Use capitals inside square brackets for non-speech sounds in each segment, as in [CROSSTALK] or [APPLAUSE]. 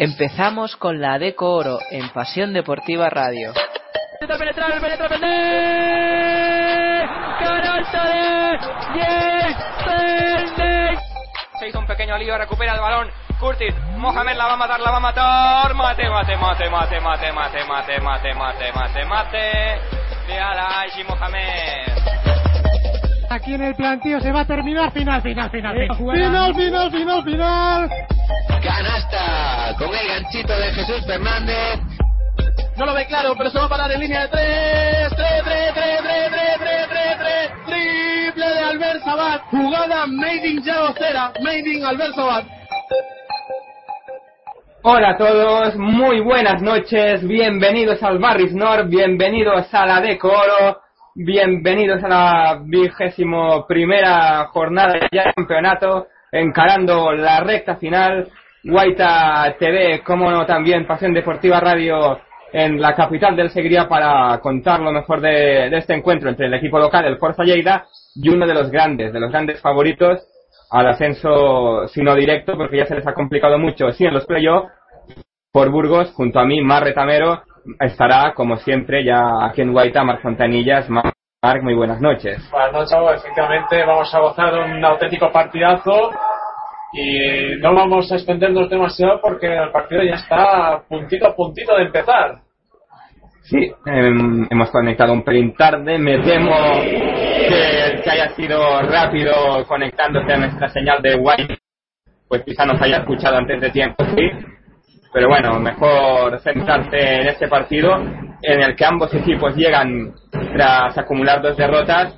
Empezamos con la Deco Oro en Pasión Deportiva Radio. penetrar, penetra, canasta de Se hizo un pequeño lío, recupera el balón. Curtis, Mohamed la va a matar, la va a matar. Mate, mate, mate, mate, mate, mate, mate, mate, mate, mate, mate. De Mohamed. Aquí en el plantío se va a terminar final, final, final. Final, final, final, final. Canasta con el ganchito de Jesús Fernández. No lo ve claro, pero se va a parar en línea de tres. Tres, tres, tres, tres, tres, tres, tres, tres. Triple de Albert Sabat. Jugada made in Cera. Made in Albert Sabat. Hola a todos, muy buenas noches, bienvenidos al Barris Nord, bienvenidos a la Decoro, bienvenidos a la vigésimo primera jornada de campeonato, encarando la recta final, Guaita TV, como no también Pasión Deportiva Radio en la capital del Seguiría para contar lo mejor de, este encuentro entre el equipo local, el Forza Lleida, y uno de los grandes, de los grandes favoritos al ascenso, si no directo, porque ya se les ha complicado mucho, sí en los playoffs, por Burgos, junto a mí, Mar Retamero, estará, como siempre, ya aquí en Guaita, Mar Fontanillas. Marc, muy buenas noches. Buenas noches, efectivamente vamos a gozar de un auténtico partidazo y no vamos a extendernos demasiado porque el partido ya está puntito a puntito de empezar. Sí, em, hemos conectado un pelín tarde, me temo que, que haya sido rápido conectándose a nuestra señal de Wi pues quizá nos haya escuchado antes de tiempo, sí, pero bueno, mejor centrarse en este partido en el que ambos equipos llegan tras acumular dos derrotas.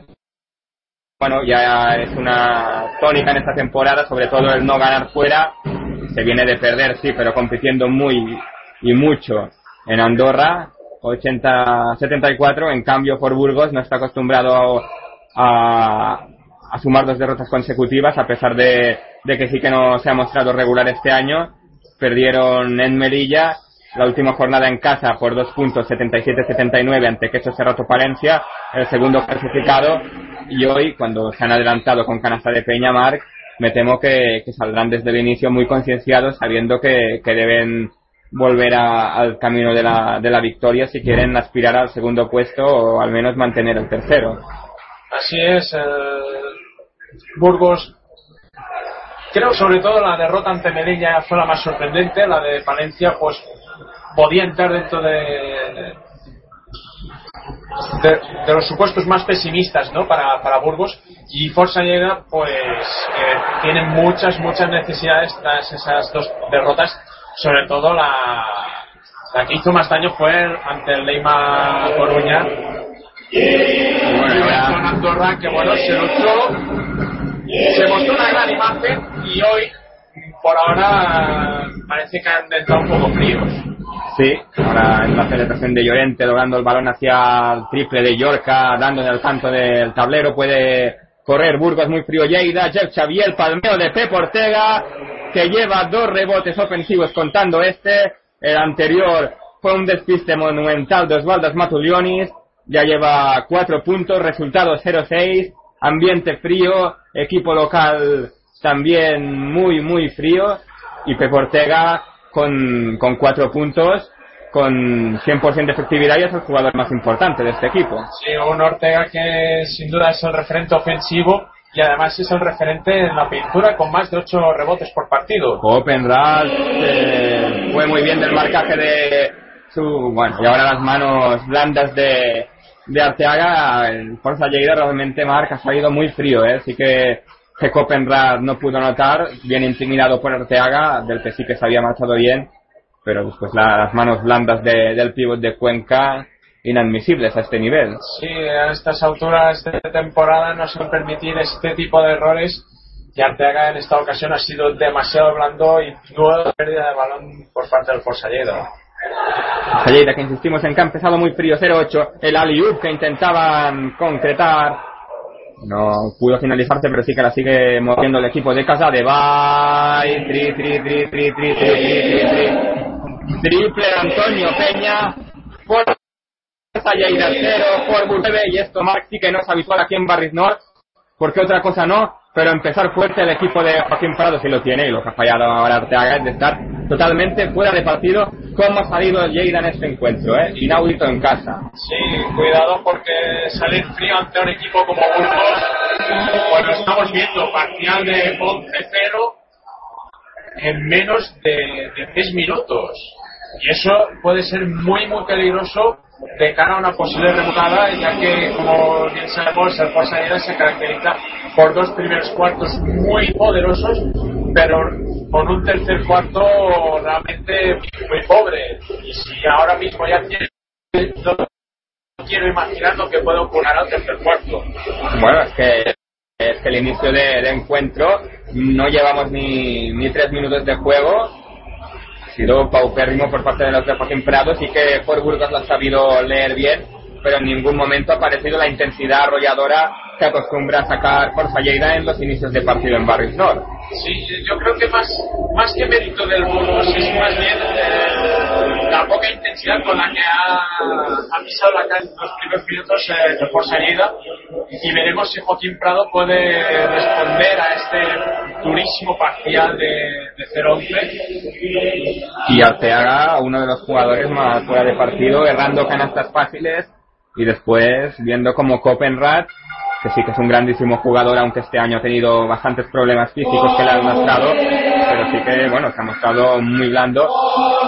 Bueno, ya es una tónica en esta temporada, sobre todo el no ganar fuera. Se viene de perder, sí, pero compitiendo muy y mucho en Andorra, 80-74. En cambio, por Burgos no está acostumbrado a, a sumar dos derrotas consecutivas, a pesar de, de que sí que no se ha mostrado regular este año perdieron en Melilla la última jornada en casa por dos puntos 77-79 ante Queso Cerrato Palencia, el segundo clasificado, y hoy, cuando se han adelantado con canasta de Peña Marc, me temo que, saldrán desde el inicio muy concienciados, sabiendo que, deben volver al camino de la, de la victoria si quieren aspirar al segundo puesto o al menos mantener el tercero. Así es, Burgos Creo sobre todo la derrota ante Medellín fue la más sorprendente, la de Palencia pues podía entrar dentro de, de, los supuestos más pesimistas ¿no? para, para Burgos. Y Forza llega pues tiene muchas muchas necesidades tras esas dos derrotas. Sobre todo la, la que hizo más daño fue ante el Leima Coruña. Y bueno, Andorra que bueno se luchó. Se mostró una gran imagen y hoy, por ahora, parece que han entrado un poco fríos. Sí, ahora en la celebración de Llorente, doblando el balón hacia el triple de Yorca, dándole al canto del tablero, puede correr Burgos muy frío. Lleida, Jeff Xavier, palmeo de Pep Ortega, que lleva dos rebotes ofensivos contando este, el anterior fue un despiste monumental de Osvaldo Matulionis, ya lleva cuatro puntos, resultado 0-6, ambiente frío, equipo local también muy, muy frío, y Pep Ortega con, con cuatro puntos, con 100% de efectividad y es el jugador más importante de este equipo. Sí, un Ortega que sin duda es el referente ofensivo y además es el referente en la pintura con más de ocho rebotes por partido. Open eh, fue muy bien del marcaje de su, bueno, y ahora las manos blandas de, de Arteaga, el Forza Lleida realmente Marc ha salido muy frío, ¿eh? Así que que Copenrad no pudo anotar, bien intimidado por Arteaga, del que sí que se había marchado bien, pero después las manos blandas del pívot de Cuenca inadmisibles a este nivel. Sí, a estas alturas de temporada no se pueden permitir este tipo de errores y Arteaga en esta ocasión ha sido demasiado blando y nueva pérdida de balón por parte del Forza Lleida. Salleira que insistimos en que ha empezado muy frío 0-8 el Aliup que intentaban concretar no pudo finalizarse pero sí que la sigue moviendo el equipo de casa. De Bay tri tri tri tri tri tri tri triple Antonio Peña. Por Salleira 0 por 9 y esto Mark sí que no es habitual aquí en Barris North porque otra cosa no pero empezar fuerte el equipo de Joaquín Prado si lo tiene y lo que ha fallado ahora Arteaga es de estar totalmente fuera de partido cómo ha salido Lleida en este encuentro, ¿eh? inaudito en casa. Sí, cuidado porque salir frío ante un equipo como Burgos, lo estamos viendo, parcial de 11-0 en menos de, de 6 minutos. Y eso puede ser muy, muy peligroso de cara a una posible remontada, ya que, como bien sabemos, el Forza se caracteriza por dos primeros cuartos muy poderosos, pero con un tercer cuarto realmente muy pobre. Y si ahora mismo ya tiene. No quiero imaginar lo que puede ocurrir al tercer cuarto. Bueno, es que, es que el inicio de, de encuentro no llevamos ni, ni tres minutos de juego. Sido paupérrimo por parte de los de Joaquín Prado. Sí que por Burgos lo ha sabido leer bien, pero en ningún momento ha aparecido la intensidad arrolladora que acostumbra a sacar Forza en los inicios de partido en Barrios Nord. Sí, yo creo que más, más que mérito del Burgos es más bien eh, la poca intensidad con la que ha, ha pisado la calle en los primeros minutos eh, de Forza y veremos si Joaquín Prado puede responder a este durísimo parcial de, de 0-11 Y Arteaga, uno de los jugadores más fuera de partido, errando canastas fáciles y después viendo como Copenrad, que sí que es un grandísimo jugador, aunque este año ha tenido bastantes problemas físicos que le han mostrado, pero sí que, bueno, se ha mostrado muy blando.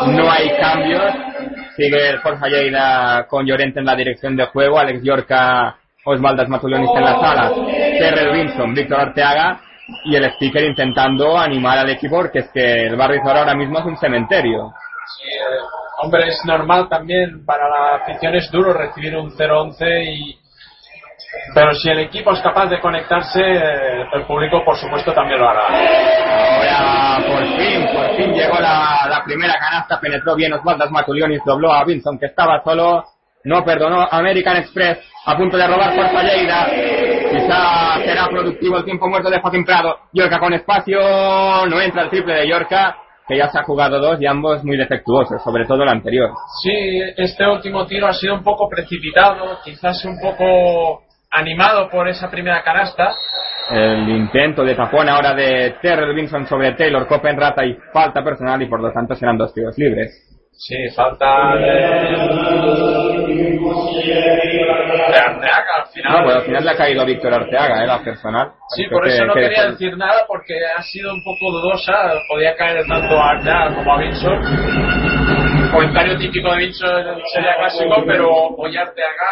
No hay cambios, sigue el Forza Lleida con Llorente en la dirección de juego, Alex Yorca, Osvaldas Matulionis en la sala, Terrell Vinson, Víctor Arteaga, y el speaker intentando animar al equipo porque es que el barrio Zora ahora mismo es un cementerio. Sí, hombre, es normal también para la afición es duro recibir un 0-11 y pero si el equipo es capaz de conectarse, eh, el público por supuesto también lo hará. Ahora por fin, por fin llegó la, la primera canasta, penetró bien Osvaldas Matulionis, dobló a Vinson que estaba solo, no perdonó American Express, a punto de robar por Falleida. Quizá será productivo el tiempo muerto de Joaquín Prado. Yorca con espacio, no entra el triple de Yorca, que ya se ha jugado dos y ambos muy defectuosos, sobre todo el anterior. Sí, este último tiro ha sido un poco precipitado, quizás un poco animado por esa primera canasta. El intento de tapón ahora de Terrell Vinson sobre Taylor Copenrata y falta personal y por lo tanto serán dos tiros libres. Sí, falta de, de Arteaga al final. No, pues al final le ha caído a Víctor Arteaga, ¿eh? la personal. Sí, por eso que- no que quería decir nada porque ha sido un poco dudosa. Podía caer tanto a Arteaga como a Vinson. Comentario típico de Vinson sería clásico, pero hoy Arteaga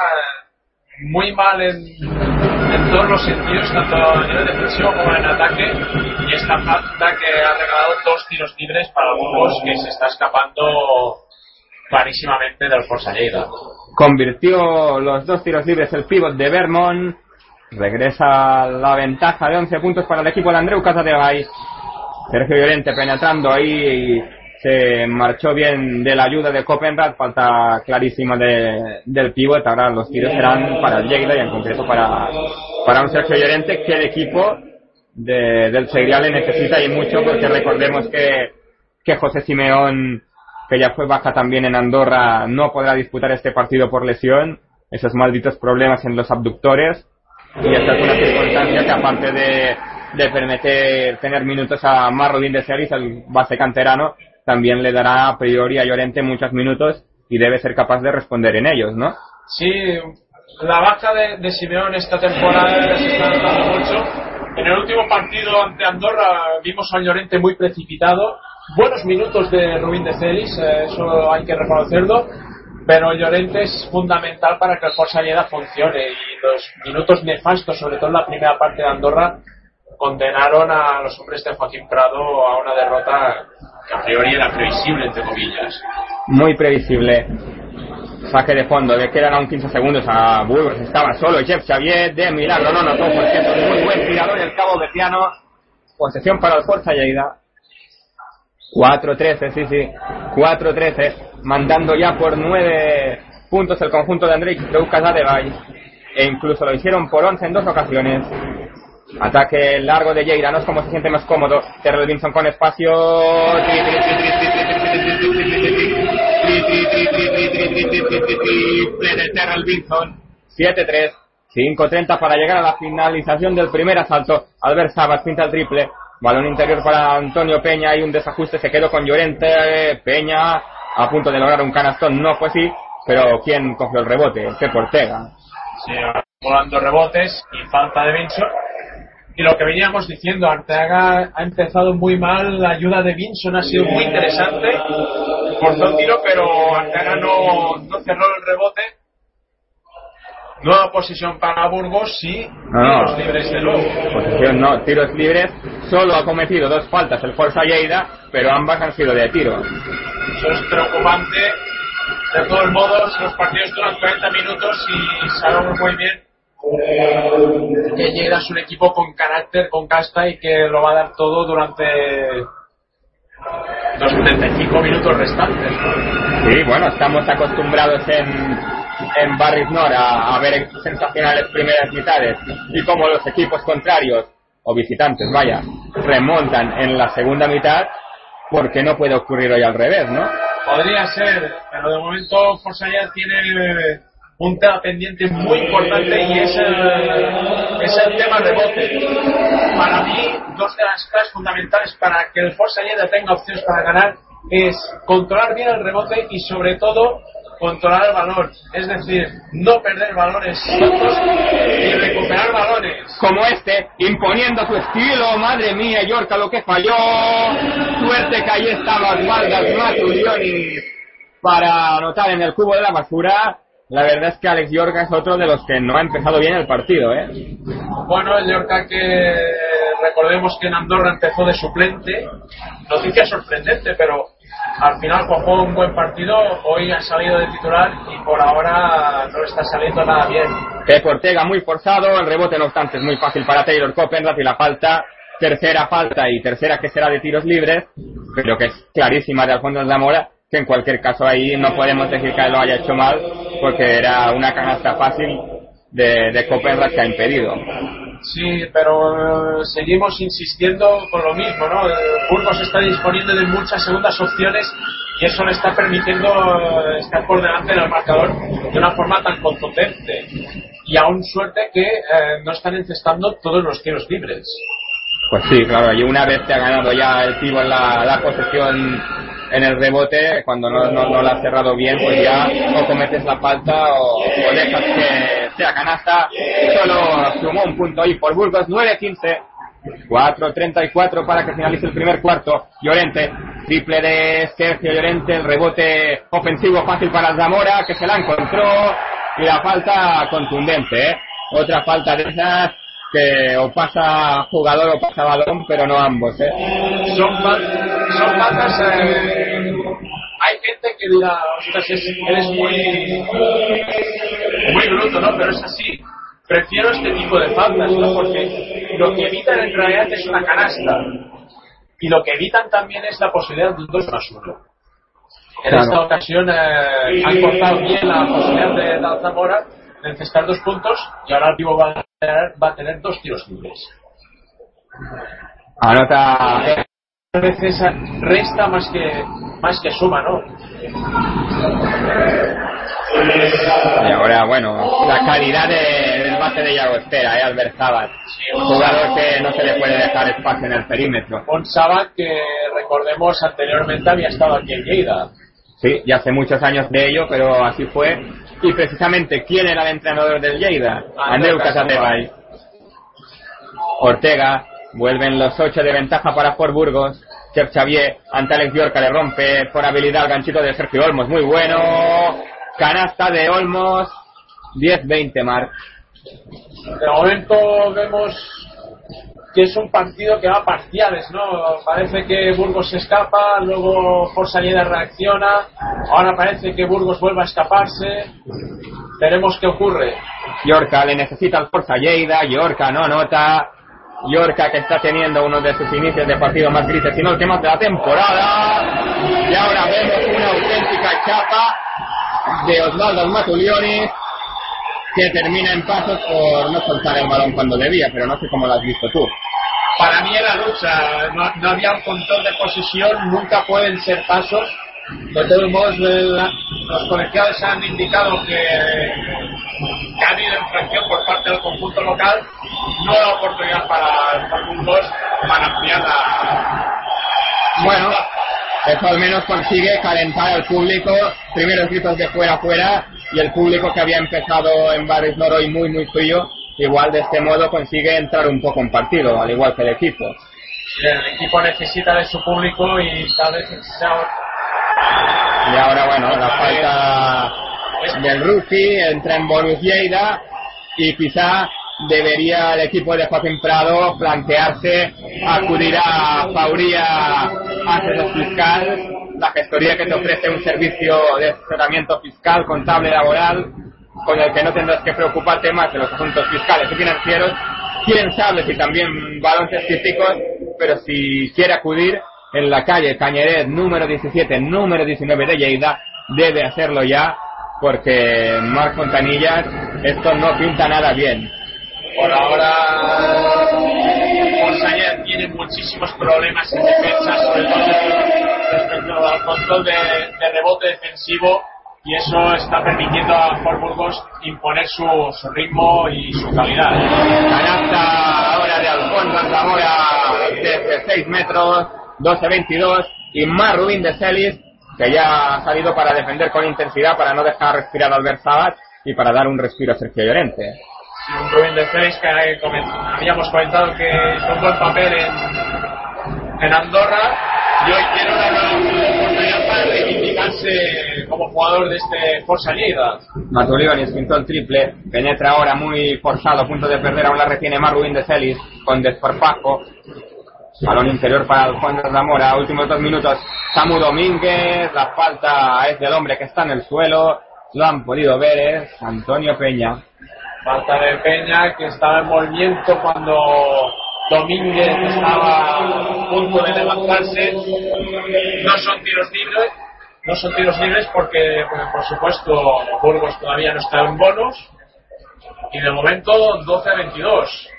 muy mal en, en todos los sentidos, tanto a nivel defensivo como en ataque. Y esta falta que ha regalado dos tiros libres para Burgos que se está escapando clarísimamente del Forza Lleida. Convirtió los dos tiros libres el pívot de Vermont. Regresa la ventaja de 11 puntos para el equipo de Andreu Casadevay. Sergio Llorente penetrando ahí se marchó bien de la ayuda de Copenrad. Falta clarísima de, del pívot. Ahora los tiros serán para Lleida y en concreto para, para un Sergio Llorente que el equipo de, del Segrial necesita y mucho porque recordemos que, que José Simeón que ya fue baja también en Andorra, no podrá disputar este partido por lesión, esos malditos problemas en los abductores, y esta es una circunstancia que aparte de, de permitir tener minutos a Marrodín de Seris, el base canterano, también le dará a priori a Llorente muchos minutos y debe ser capaz de responder en ellos, ¿no? Sí, la baja de, de Simeón esta temporada se está notando mucho. En el último partido ante Andorra vimos a Llorente muy precipitado. Buenos minutos de Rubín de Celis, eh, eso hay que reconocerlo. Pero Llorente es fundamental para que el Forza Lleida funcione. Y los minutos nefastos, sobre todo en la primera parte de Andorra, condenaron a los hombres de Joaquín Prado a una derrota que a priori era previsible, entre comillas. Muy previsible. Saque de fondo, le quedan aún 15 segundos a Burgos, estaba solo Jeff Xavier, de milagro no notó porque es muy buen tirador el cabo Betiano. Posesión para el Forza Lleida. 4-13, sí, sí. 4-13, mandando ya por 9 puntos el conjunto de Andrei Lucas Adebay. E incluso lo hicieron por 11 en dos ocasiones. Ataque largo de Lleida, como se siente más cómodo. Terrell Vinson con espacio. Triple de Terrell Vinson. 7-3. 5-30 para llegar a la finalización del primer asalto. Albert Sabas pinta el triple. Balón interior para Antonio Peña y un desajuste se quedó con Llorente. Peña a punto de lograr un canastón, no fue así, pero ¿quién cogió el rebote? Pep Ortega. Sí, volando rebotes y falta de Vinson. Y lo que veníamos diciendo, Arteaga ha empezado muy mal, la ayuda de Vinson ha sido muy interesante, forzó el tiro, pero Arteaga no, no cerró el rebote. Nueva posición para Burgos, sí, No. tiros libres de nuevo. Posición no, tiros libres. Solo ha cometido dos faltas el Forza Lleida, pero ambas han sido de tiro. Eso es preocupante. De todos modos, los partidos duran 40 minutos y sabemos muy bien que Lleida es un equipo con carácter, con casta y que lo va a dar todo durante los 75 minutos restantes. Sí, bueno, estamos acostumbrados en, en Barris a, a ver sensacionales primeras mitades y como los equipos contrarios, o visitantes, vaya, remontan en la segunda mitad, porque no puede ocurrir hoy al revés, ¿no? Podría ser, pero de momento Forsaya tiene un tema pendiente muy importante y es el, es el tema rebote. Para mí, dos de las claves fundamentales para que el Forza Lleida tenga opciones para ganar es controlar bien el rebote y sobre todo controlar el valor. Es decir, no perder valores y recuperar balones. Como este, imponiendo su estilo, madre mía, Yorka lo que falló. Suerte que ahí estaba Osvaldas Matulionis para anotar en el cubo de la basura. La verdad es que Alex Yorka es otro de los que no ha empezado bien el partido, ¿eh? Bueno, el Yorka que recordemos que en Andorra empezó de suplente, noticia sorprendente, pero al final jugó un buen partido, hoy ha salido de titular y por ahora no le está saliendo nada bien. Pep Ortega muy forzado, el rebote no obstante es muy fácil para Taylor Copenrad y la falta, tercera falta y tercera que será de tiros libres, pero que es clarísima de Alfonso Zamora, que en cualquier caso ahí no podemos decir que lo haya hecho mal, porque era una canasta fácil de, de Copenrad que ha impedido. Sí, pero eh, seguimos insistiendo con lo mismo, ¿no? El Burgos está disponiendo de muchas segundas opciones y eso le está permitiendo eh, estar por delante del marcador de una forma tan contundente. Y aún suerte que eh, no están encestando todos los tiros libres. Pues sí, claro, y una vez que ha ganado ya el Tibo la, la posesión en el rebote, cuando no, no, la has cerrado bien, pues ya o cometes la falta o, dejas que sea canasta. Solo sumó un punto ahí por Burgos, 9-15. 4-34 para que finalice el primer cuarto. Llorente, triple de Sergio Llorente, el rebote ofensivo fácil para Zamora, que se la encontró. Y la falta contundente, ¿eh? Otra falta de esas que o pasa jugador o pasa balón, pero no ambos, ¿eh? Son, son faltas. eh, hay gente que dirá, ostras, es- eres muy, muy bruto, ¿no? Pero es así. Prefiero este tipo de faltas, ¿no? Porque lo que evitan en realidad es una canasta. Y lo que evitan también es la posibilidad de un 2 más 1. En Claro. esta ocasión eh, han cortado bien la posibilidad de de Zamora de encestar dos puntos y ahora el Vivo va va a tener dos tiros libres. Anota a veces resta más que más que suma, ¿no? Y ahora, bueno, la calidad de- del base de Llagostera, ¿eh? Albert Sabat. Jugador que no se le puede dejar espacio en el perímetro. Un Sabat que recordemos anteriormente había estado aquí en Lleida. Sí, ya hace muchos años de ello, pero así fue. Y precisamente, ¿quién era el entrenador del Lleida? Andreu Casatebay. Ortega, vuelven los ocho de ventaja para Fort Burgos. Chef Xavier, ante Alex Yorca le rompe por habilidad el ganchito de Sergio Olmos, muy bueno. Canasta de Olmos, 10-20 Marc. De momento vemos que es un partido que va parciales, ¿no? Parece que Burgos se escapa, luego Forza Lleida reacciona, ahora parece que Burgos vuelve a escaparse. Veremos qué ocurre. Yorca le necesita al Forza Lleida, Yorca no anota. Yorca que está teniendo uno de sus inicios de partido más grises, si no el que de la temporada. Y ahora vemos una auténtica chapa de Osvaldo Matulionis que termina en pasos por no soltar el balón cuando debía, pero no sé cómo lo has visto tú. Para mí era lucha, no, no había un control de posición, nunca pueden ser pasos. De todos modos, los colegiados han indicado que que ha habido infracción por parte del conjunto local, nueva oportunidad para el Burgos para ampliar la. Bueno, eso al menos consigue calentar al público, primeros gritos de fuera fuera. Y el público que había empezado en Barris Noroy muy muy frío, igual de este modo consigue entrar un poco en partido, al igual que el equipo. El equipo necesita de su público y tal vez Y ahora bueno, la falta del rookie entra en bonus Lleida y quizá debería el equipo de Joaquín Prado plantearse acudir a Fauría Asesor Fiscal, la gestoría que te ofrece un servicio de asesoramiento fiscal, contable, laboral, con el que no tendrás que preocuparte más de los asuntos fiscales y financieros. Quién sabe si también balances físicos, pero si quiere acudir en la calle Cañeret número 17, número 19 de Lleida, debe hacerlo ya, porque Marc Fontanillas esto no pinta nada bien. Por ahora, Forsayer tiene muchísimos problemas en defensa, sobre todo respecto al control de, de rebote defensivo, y eso está permitiendo a Fort Burgos imponer su, su ritmo y su calidad. Canasta ahora de Alfonso Zamora desde 6 metros, 12-22, y más Rubín de Celis, que ya ha salido para defender con intensidad, para no dejar respirar a Albert Sabat y para dar un respiro a Sergio Llorente. Un Rubén de Celis que coment- habíamos comentado que hizo un papel en, Andorra y hoy tiene una oportunidad para reivindicarse como jugador de este Forza Lleida. Matulionis pintó el triple, penetra ahora muy forzado, a punto de perder, aún la retiene más Rubín de Celis, con desparpajo. Balón interior para Alfonso Zamora, últimos dos minutos. Samu Domínguez, la falta es del hombre que está en el suelo, lo han podido ver, es Antonio Peña. Falta de Peña que estaba en movimiento cuando Domínguez estaba a punto de levantarse. No son tiros libres, no son tiros libres porque, pues, por supuesto, Burgos todavía no está en bonos. Y de momento 12 a 22.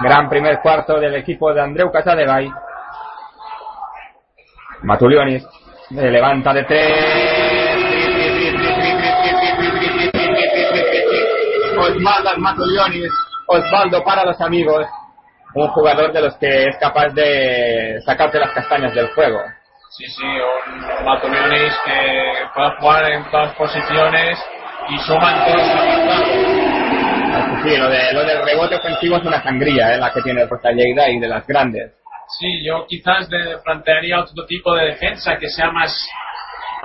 Gran primer cuarto del equipo de Andreu Casadevay. Matulionis levanta de tres. Osvaldo Matulionis. Osvaldo para los amigos. Un jugador de los que es capaz de sacarte las castañas del fuego. Sí, sí, un Matulionis que puede jugar en todas posiciones y suma en todos los sí, lo, de, lo del rebote ofensivo es una sangría, eh, la que tiene el Lleida y de las grandes. Sí, yo quizás de- plantearía otro tipo de defensa que sea más,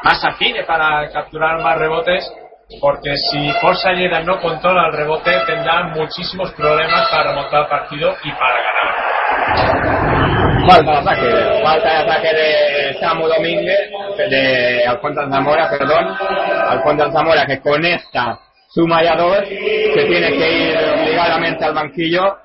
más afine para capturar más rebotes, porque si Forza Lleida no controla el rebote tendrá muchísimos problemas para remontar el partido y para ganar. Falta de ataque, falta de ataque de Samu Domínguez, de Alfonso Zamora, perdón. Alfonso Zamora que con esta suma ya dos, que tiene que ir obligadamente al banquillo.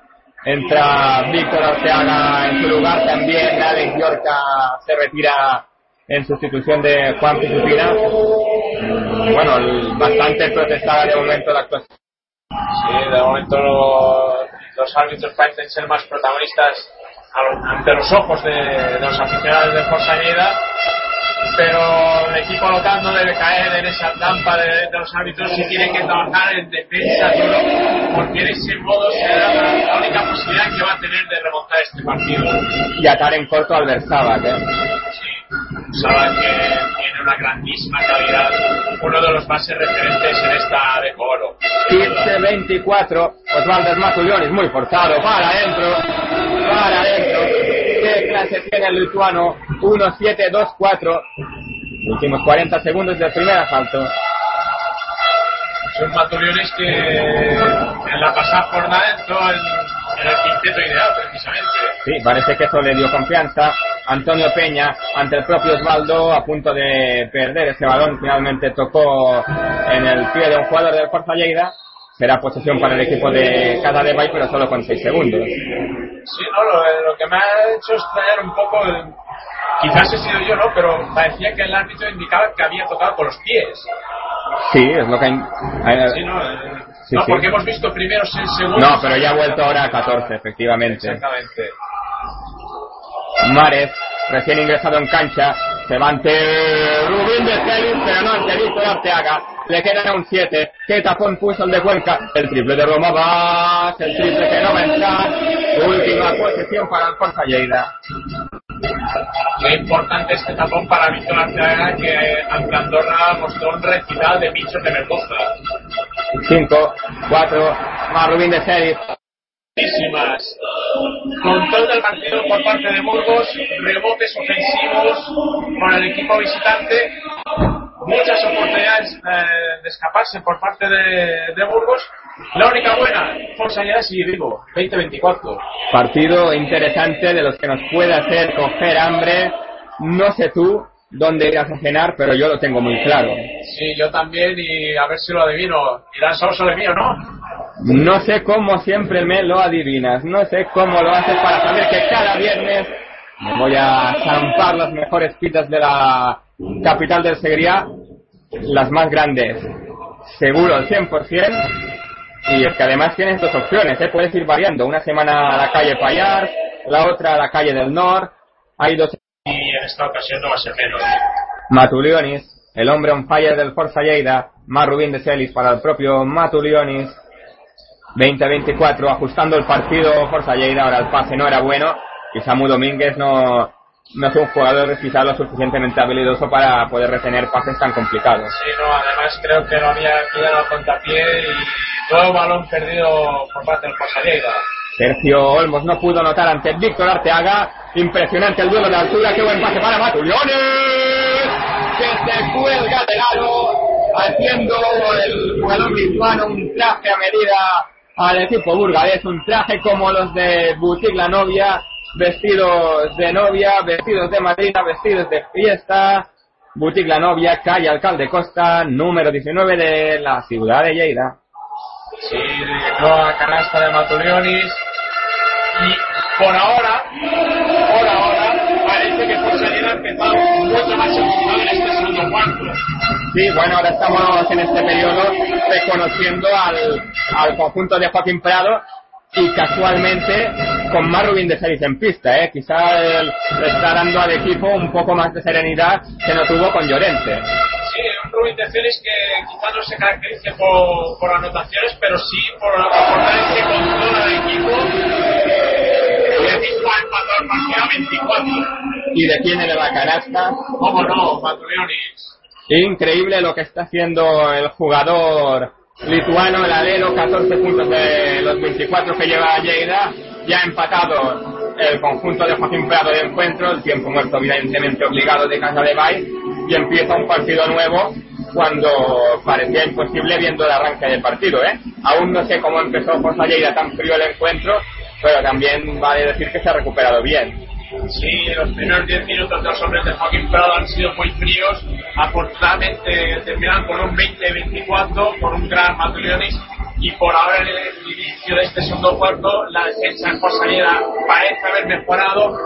Entra Víctor Arteaga en su lugar, también Alex Yorca se retira en sustitución de Juan Pisupina. Mm, Bueno, el- bastante protestada de momento la actuación. Sí, de momento lo- los árbitros parecen ser más protagonistas ante los ojos de, de los aficionados de Forza Lleida, pero el equipo local no debe caer en esa trampa de, de los árbitros y tiene que trabajar en defensa duro, porque en ese modo será la, la única posibilidad que va a tener de remontar este partido. Y atar en corto al Versabat, ¿eh? Sí, saben que tiene una grandísima calidad, uno de los bases referentes en esta de oro. 15-24, Osvaldo Matulionis, muy forzado, para adentro, para adentro. ¿Qué clase tiene el lituano? 1-7-2-4. Últimos 40 segundos del primer asalto. Son Matuliones que en la pasada jornada entró en, en el quinteto ideal, precisamente. Sí, parece que eso le dio confianza. Antonio Peña, ante el propio Osvaldo, a punto de perder ese balón, finalmente tocó en el pie de un jugador del Forza Lleida. Será posesión para el equipo de Cada de Bay, pero solo con 6 segundos. Sí, no, lo, lo que me ha hecho extrañar un poco, el- quizás he sido yo, ¿no? Pero parecía que el árbitro indicaba que había tocado con los pies. Sí, es lo que... eh, Sí, ¿no? Eh, Sí, no, sí. porque hemos visto primero 6 segundos. No, pero ya ha vuelto ahora a 14, efectivamente. Exactamente. Mares recién ingresado en cancha, se va ante Rubín de Celis, pero no ante Víctor Arteaga. Le quedan a un 7. ¿Qué tapón puso el de Cuenca? El triple de Roma va, el triple que no va a entrar. Última posesión para el Forza Lleida. Qué importante este tapón para Víctor Arteaga que ante Andorra mostró un recital de bichos de Mendoza. 5, 4, más Rubín de. Muchísimas. Control del partido por parte de Burgos, rebotes ofensivos con el equipo visitante, muchas oportunidades eh, de escaparse por parte de, de Burgos. La única buena, Forza ya sigue vivo, 20-24. Partido interesante de los que nos puede hacer coger hambre. No sé tú dónde irás a cenar, pero yo lo tengo muy claro. Sí, yo también, y a ver si lo adivino. Irán Sauso de mío, ¿no? No sé cómo siempre me lo adivinas, no sé cómo lo haces para saber que cada viernes me voy a zampar las mejores pizzas de la capital del Segría, las más grandes, seguro al 100%, y es que además tienes dos opciones, ¿eh? puedes ir variando, una semana a la calle Payar, la otra a la calle del Nor, hay dos... Y en esta ocasión no va a ser menos. Matulionis, el hombre on fire del Forza Lleida, más Rubín de Celis para el propio Matulionis, 20-24, ajustando el partido Forza Lleida, ahora el pase no era bueno, y Samu Domínguez no, no es un jugador quizá lo suficientemente habilidoso para poder retener pases tan complicados. Sí, no, además creo que no había pillado contapié y todo balón perdido por parte del Forza Lleida. Sergio Olmos no pudo notar ante Víctor Arteaga. Impresionante el duelo de altura. Qué buen pase para Matuliones. Que se cuelga del aro. Haciendo el jugador lituano un traje a medida al equipo burgalés. Un traje como los de Boutique La Novia. Vestidos de novia, vestidos de madrina, vestidos de fiesta. Boutique La Novia, calle Alcalde Costa, número 19 de la ciudad de Lleida. Sí, llegó a canasta de Matulionis. Y por ahora, por ahora, parece que Forza Lleida ha empezado mucho más emocionado en este segundo cuarto. Sí, bueno, ahora estamos en este periodo reconociendo al, al conjunto de Joaquín Prado y casualmente con más de Celis en pista, ¿eh? quizá él le está dando al equipo un poco más de serenidad que no tuvo con Llorente. Sí, un Rubin de Celis que quizás no se caracterice por, por anotaciones, pero sí por aportar ese control al equipo. El mismo empató el partido a 24. Y de la canasta. ¿Cómo no, Matulionis? Increíble lo que está haciendo el jugador lituano, el alero, 14 puntos de los 24 que lleva Lleida, ya empatado el conjunto de Joaquín Prado de encuentro, el tiempo muerto evidentemente obligado de Casa de Bay, y empieza un partido nuevo cuando parecía imposible viendo el arranque del partido. ¿eh? Aún no sé cómo empezó Forza Lleida tan frío el encuentro, pero también vale decir que se ha recuperado bien. Sí, los primeros 10 minutos de los hombres de Joaquín Prado han sido muy fríos. Afortunadamente terminaron con un 20-24, con un gran Matulionis. Y por ahora, en el inicio de este segundo cuarto, la defensa en Forsalera parece haber mejorado.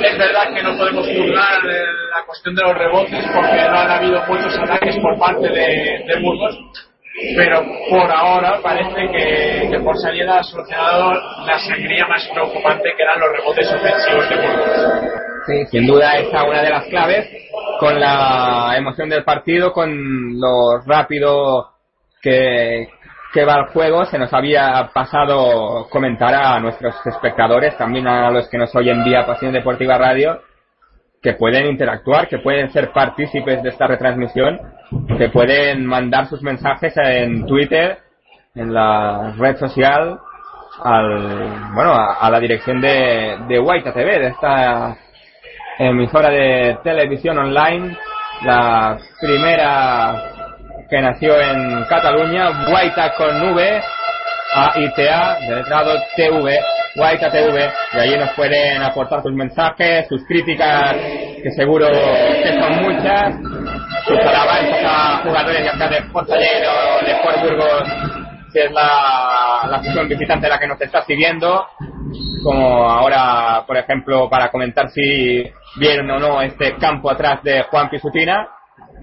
Es verdad que no podemos juzgar la cuestión de los rebotes porque no han habido muchos ataques por parte de Burgos. Pero por ahora parece que, que Forsalera ha solucionado la sangría más preocupante que eran los rebotes ofensivos de Burgos. Sin duda esa una de las claves, con la emoción del partido, con lo rápido que, que va el juego, se nos había pasado comentar a nuestros espectadores, también a los que nos oyen vía Pasión Deportiva Radio, que pueden interactuar, que pueden ser partícipes de esta retransmisión, que pueden mandar sus mensajes en Twitter, en la red social, al, bueno, a, la dirección de, de TV, de esta emisora de televisión online, la primera que nació en Cataluña, Guaita con V, AITA, del grado TV, Guaita TV, y allí nos pueden aportar sus mensajes, sus críticas, que seguro que son muchas, sus alabanzas a jugadores ya sea de Portallero o de Sport Burgos, que es la, la afición visitante la que nos está siguiendo, como ahora, por ejemplo, para comentar si vieron o no este campo atrás de Juan Pisutina,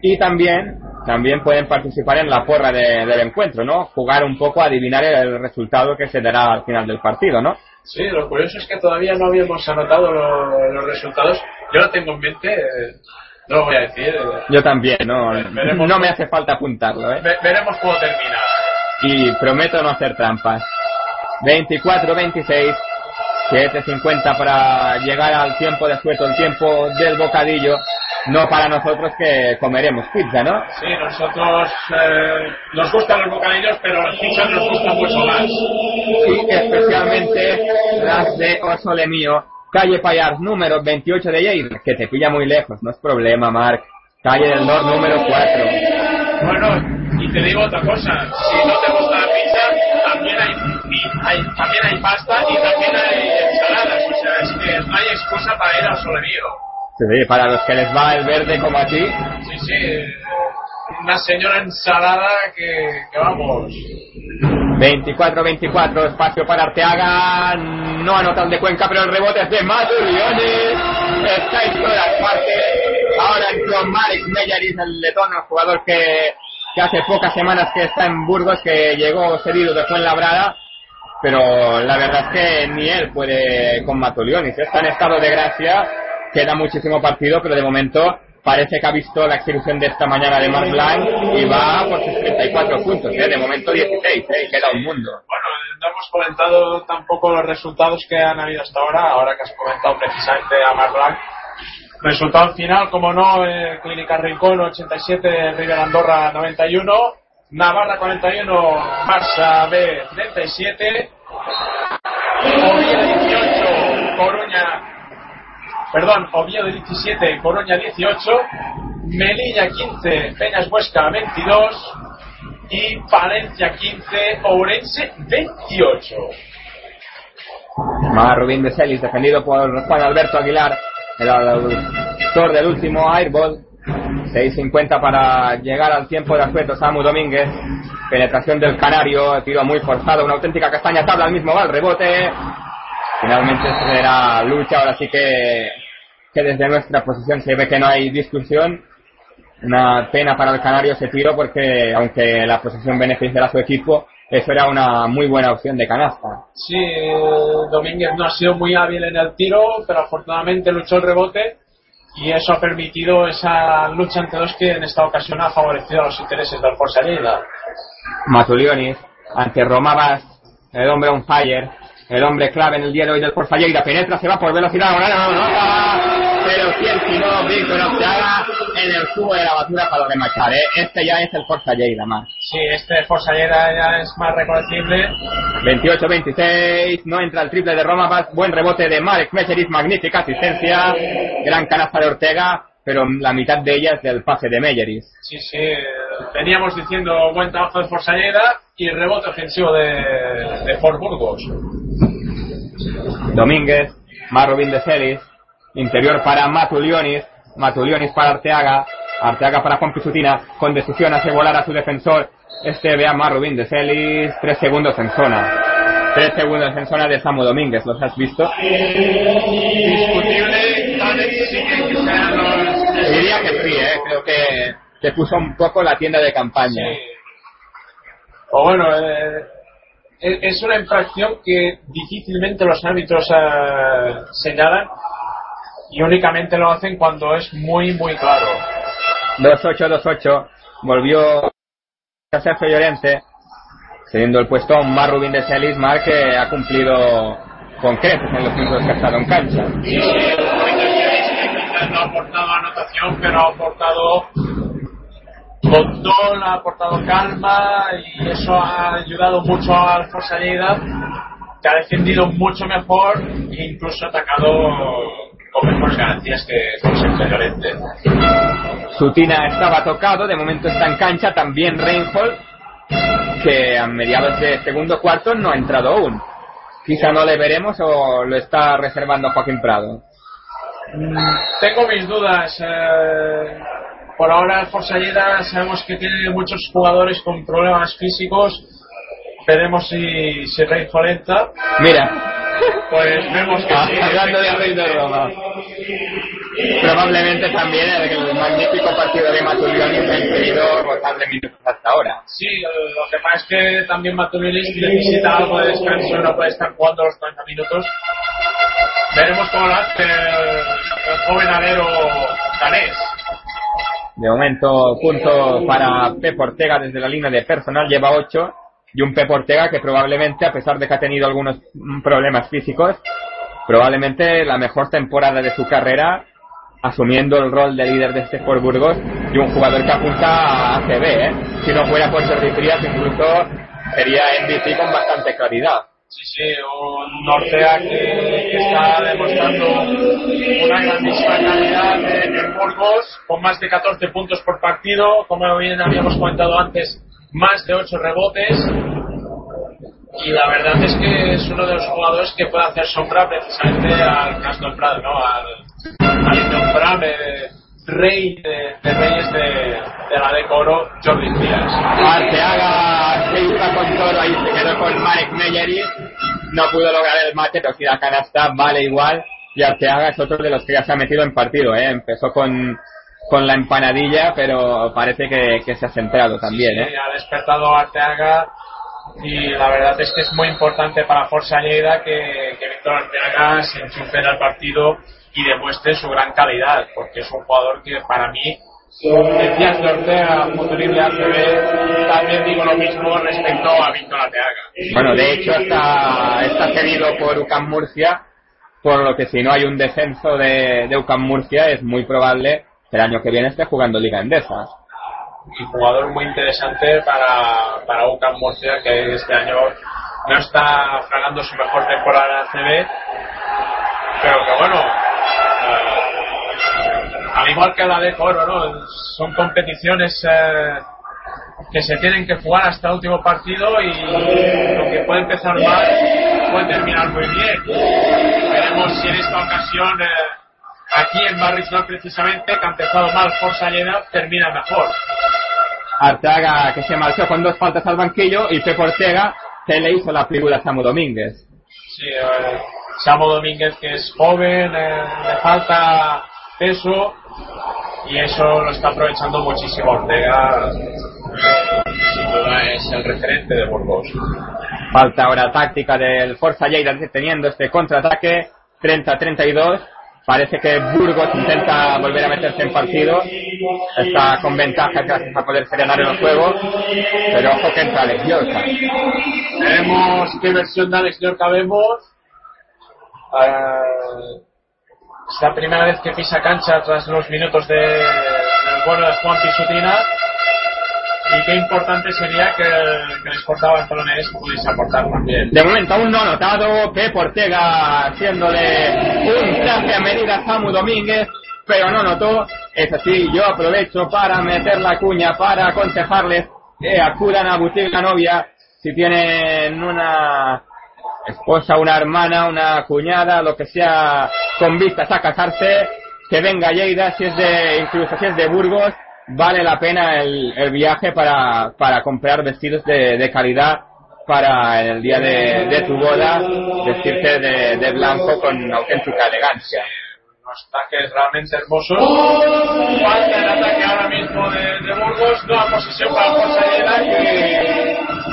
y también también pueden participar en la porra de- del encuentro, ¿no? Jugar un poco a adivinar el resultado que se dará al final del partido, ¿no? Sí, lo curioso es que todavía no habíamos anotado lo- los resultados. Yo lo tengo en mente, eh, no lo voy a decir. eh, Yo también, no, Veremos. no me hace falta apuntarlo, ¿eh? ve- veremos cómo termina. Y prometo no hacer trampas. 24-26, 7.50 para llegar al tiempo de sueto, el tiempo del bocadillo. No para nosotros que comeremos pizza, ¿no? Sí, nosotros eh, nos gustan los bocadillos, pero las pizzas nos gustan mucho más. Y especialmente las de Osole Mío, calle Payar, número 28 de Lleida, que te pilla muy lejos, no es problema, Marc. Calle del Nord, número 4. Bueno, y te digo otra cosa, si no te gusta la pizza, también hay, también hay pasta y también hay ensaladas. O sea, es que no hay excusa para ir al solerío. Sí, para los que les va el verde como a ti. Sí, sí, una señora ensalada que, que vamos. 24-24, espacio para Arteaga, no anota el de Cuenca, pero el rebote es de Matuliones, está en todas partes, ahora entró Marek Meyeris, el letón, el jugador que, que hace pocas semanas que está en Burgos, que llegó cedido de Fuenlabrada, pero la verdad es que ni él puede con Matulionis, está en estado de gracia, queda muchísimo partido, pero de momento parece que ha visto la exhibición de esta mañana de Marc Blanc y va por sus 34 puntos, ¿eh? de momento 16, ¿eh? queda un mundo. Bueno, no hemos comentado tampoco los resultados que han habido hasta ahora, ahora que has comentado precisamente a Mar Blanc. Resultado final, como no, eh, Clínica Rincón 87, River Andorra 91, Navarra 41, Barça B 37, Oviedo 18, Coruña, perdón, Oviedo 17, Coruña 18, Melilla 15, Peñas Huesca 22 y Palencia 15, Ourense 28. Más Rubín de Celis, defendido por Juan Alberto Aguilar, el autor del último airball. 6.50 para llegar al tiempo de Azueto Samu Domínguez. Penetración del Canario, tiro muy forzado, una auténtica castaña tabla, al mismo va rebote. Finalmente será lucha, ahora sí que, que desde nuestra posición se ve que no hay discusión. Una pena para el Canario ese tiro porque aunque la posesión beneficiará a su equipo, eso era una muy buena opción de canasta. Sí, Domínguez no ha sido muy hábil en el tiro, pero afortunadamente luchó el rebote y eso ha permitido esa lucha entre dos que en esta ocasión ha favorecido los intereses del Forza Lleida. Matulionis ante Roma Bas, el hombre on fire, el hombre clave en el día de hoy del Forza Lleida, penetra, se va por velocidad, no, no, no, no, pero si no, Víctor Ortega en el cubo de la basura para remachar, ¿eh? este ya es el Forza Lleida más. Sí, este Forza Lleida ya es más reconocible. 28-26, no entra el triple de Roma buen rebote de Marek Mecheris, magnífica asistencia, gran canasta de Ortega, pero la mitad de ella es del pase de Meyeris. Sí, sí, veníamos diciendo buen trabajo de Forza Lleida y rebote ofensivo de, de Fort Burgos. Domínguez, Marrobin de Celis, interior para Matulionis, Matulionis para Arteaga, Arteaga para Juan Pisutina, con decisión hace volar a su defensor, este ve a Marrobin de Celis, tres segundos en zona, tres segundos en zona de Samu Domínguez, ¿los has visto? Discutible. Diría que sí, ¿eh? creo que, que puso un poco la tienda de campaña. Sí. O bueno, eh, es una infracción que difícilmente los árbitros eh, señalan y únicamente lo hacen cuando es muy, muy claro. 2-8-2-8, volvió a Sergio Llorente, cediendo el puesto a un Marrubin de Celis, Mar que ha cumplido con creces en los minutos que ha estado en cancha. Sí, sí, el momento que quizás no ha aportado anotación, pero ha aportado control, ha aportado calma y eso ha ayudado mucho al Forza Lleida, que ha defendido mucho mejor e incluso ha atacado con mejores garantías que Sergio Llorente. Sutina estaba tocado, de momento está en cancha, también Reinhold, que a mediados de segundo cuarto no ha entrado aún. Quizá no le veremos o lo está reservando Joaquín Prado. Tengo mis dudas. eh, por ahora el Forza Lleida sabemos que tiene muchos jugadores con problemas físicos. Veremos si, si entra. Mira, Pues vemos que sí. hablando de Rey de Roma. probablemente también el, magnífico partido de Matulionis ha impedido de minutos hasta ahora. Sí, lo que pasa es que también Matulionis necesita algo de descanso, no puede estar jugando los 40 minutos. Veremos cómo lo hace el, joven alero danés. De momento, punto para Pep Ortega desde la línea de personal, lleva 8. Y un Pep Ortega que probablemente, a pesar de que ha tenido algunos problemas físicos, probablemente la mejor temporada de su carrera, asumiendo el rol de líder de este Sport Burgos y un jugador que apunta a ACB. ¿eh? Si no fuera por Jordi Frías, incluso sería MVP con bastante claridad. Sí, sí, un Nortea que, está demostrando una grandísima calidad en, Burgos, con más de 14 puntos por partido, como bien habíamos comentado antes, más de 8 rebotes. Y la verdad es que es uno de los jugadores que puede hacer sombra precisamente al Castor Prado, ¿no? Al, al innombrable rey de, reyes de, la decoro, Jordi Díaz. Arteaga se iba con todo ahí, se quedó con Marek Meyeri, no pudo lograr el mate, pero si la canasta vale igual. Y Arteaga es otro de los que ya se ha metido en partido, ¿eh? empezó con, con la empanadilla, pero parece que, que se ha centrado también. Sí, ¿eh? ha despertado Arteaga y la verdad es que es muy importante para Forza Lleida que, que Víctor Arteaga se enchufe en el partido y demuestre su gran calidad, porque es un jugador que para mí, decías de Ortega, futurible ACB, también digo lo mismo respecto a Víctor Arteaga. Bueno, de hecho está, está cedido por UCAM Murcia, por lo que si no hay un descenso de, de UCAM Murcia es muy probable que el año que viene esté jugando Liga Endesa y jugador muy interesante para, para UCAM Murcia que este año no está fragando su mejor temporada en ACB pero que bueno al igual que la de Coro ¿no? son competiciones eh, que se tienen que jugar hasta el último partido y lo que puede empezar mal puede terminar muy bien veremos si en esta ocasión eh, aquí en Barrisol precisamente que ha empezado mal Forza Llena termina mejor Arteaga que se marchó con dos faltas al banquillo y Pepe Ortega que le hizo la figura a Samu Domínguez. Sí, eh, Samu Domínguez que es joven, eh, le falta peso y eso lo está aprovechando muchísimo Ortega. sin duda es el referente de Burgos. Falta ahora táctica del Forza Lleida teniendo este contraataque 30-32 Parece que Burgos intenta volver a meterse en partido. Está con ventaja gracias a poder serenar en el juego. Pero ojo que entra Alex Yorka. Veremos qué versión de Alex Yorka vemos. Eh, es la primera vez que pisa cancha tras los minutos de, del vuelo de Juan Pisutina y qué importante sería que, que el Sportado Barcelonés pudiese aportar también. De momento aún no ha notado Pep Ortega haciéndole un traje a medida a Samu Domínguez, pero no notó. Es así, yo aprovecho para meter la cuña, para aconsejarles que acudan a Boutique la novia si tienen una esposa, una hermana, una cuñada, lo que sea, con vistas a casarse, que venga Lleida, si es de, incluso si es de Burgos, vale la pena el, el viaje para, para comprar vestidos de, de calidad para el día de, de tu boda vestirte de, de, blanco con auténtica elegancia. Unos ataques realmente hermosos. Falta el ataque ahora mismo de, de Burgos, nueva posición para José que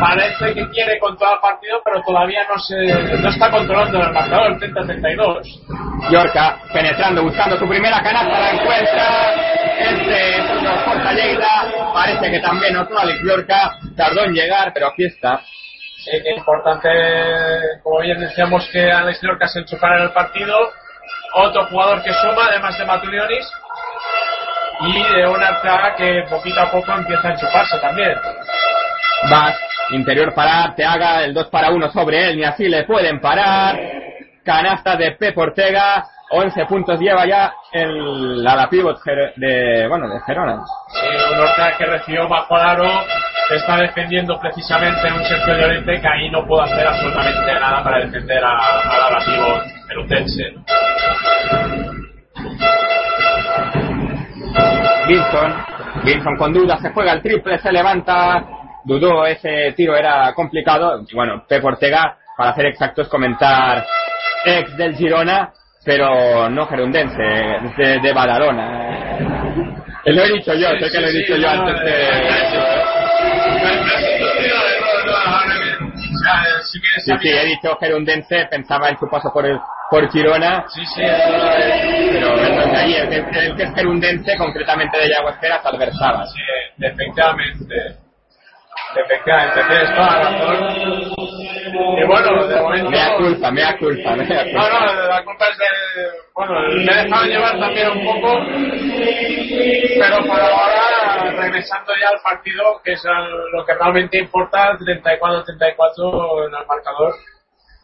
parece que quiere controlar el partido, pero todavía no se no está controlando el marcador, 30-32. Yorka penetrando, buscando su primera canasta, la encuentra. Este es Lleida. Parece que también otro Alex Yorka tardó en llegar, pero aquí está. Sí, que importante, como bien decíamos, que Alex Yorka se enchufara en el partido. Otro jugador que suma, además de Matulionis. Y de una traga que poquito a poco empieza a enchufarse también. Vas, interior para te haga el 2 para 1 sobre él, ni así le pueden parar. Canasta de Pep Ortega, 11 puntos lleva ya el la pivot de, bueno, de Gerona. Sí, un Ortega que recibió bajo el aro, está defendiendo precisamente un Sergio Llorente que ahí no puede hacer absolutamente nada para defender a, a la pivot pelutense. Wilson, Wilson con duda, se juega el triple, se levanta, dudó, ese tiro era complicado. Bueno, Pep Ortega, para ser exactos, comentar ex del Girona, pero no gerundense, de, de Badalona. Eh, Lo he dicho yo, sé que lo he dicho yo antes de... Sí, Sí, he dicho gerundense, pensaba en su paso por el por Girona, Sí, sí, es- pero de ahí, el, que- el es gerundense, concretamente de Llagospera, Salversaba. sí, efectivamente. Efectivamente, tienes toda la razón. Y bueno, de momento. Mea culpa, mea culpa, No, culpa. no, la culpa es de. Bueno, me he dejado llevar también un poco. Pero por ahora, regresando ya al partido, que es lo que realmente importa, 34-34 en el marcador.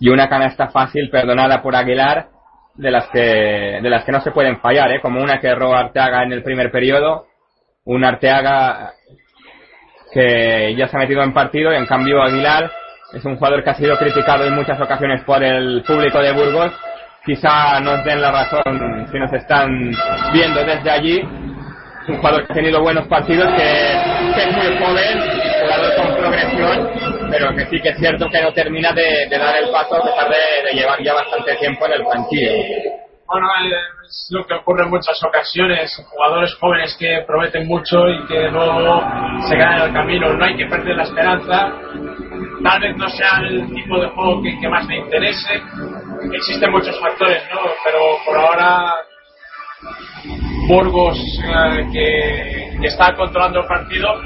Y una canasta fácil, perdonada por Aguilar, de las que, de las que no se pueden fallar, ¿eh? como una que roba Arteaga en el primer periodo, un Arteaga que ya se ha metido en partido y en cambio Aguilar es un jugador que ha sido criticado en muchas ocasiones por el público de Burgos. Quizá nos den la razón si nos están viendo desde allí. Es un jugador que ha tenido buenos partidos, que, es muy joven, jugador con progresión, pero que sí que es cierto que no termina de, dar el paso a pesar de, de llevar ya bastante tiempo en el banquillo. Bueno, es lo que ocurre en muchas ocasiones. Jugadores jóvenes que prometen mucho y que luego se quedan en el camino. No hay que perder la esperanza. Tal vez no sea el tipo de juego que, más me interese. Existen muchos factores, ¿no? Pero por ahora, Burgos, eh, que está controlando el partido,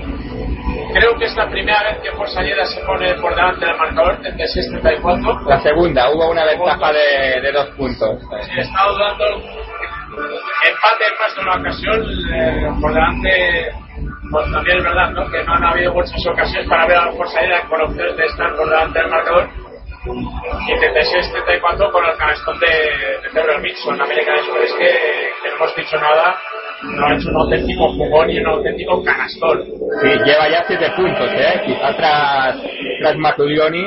creo que es la primera vez que Forsaleda se pone por delante del marcador, 36-34. La segunda, hubo una ventaja de, de dos puntos. He estado dando empate en más de una ocasión eh, por delante. Pues también es verdad ¿no? que no han habido muchas ocasiones para ver a Aérea con opciones de estar por delante del marcador. Y 36-34 con el canastón de, de Pedro Mixon, América después que, que no hemos dicho nada, no ha hecho un auténtico jugón y un auténtico canastón. Sí, lleva ya siete puntos, ¿eh? Quizá tras, tras Matudioni,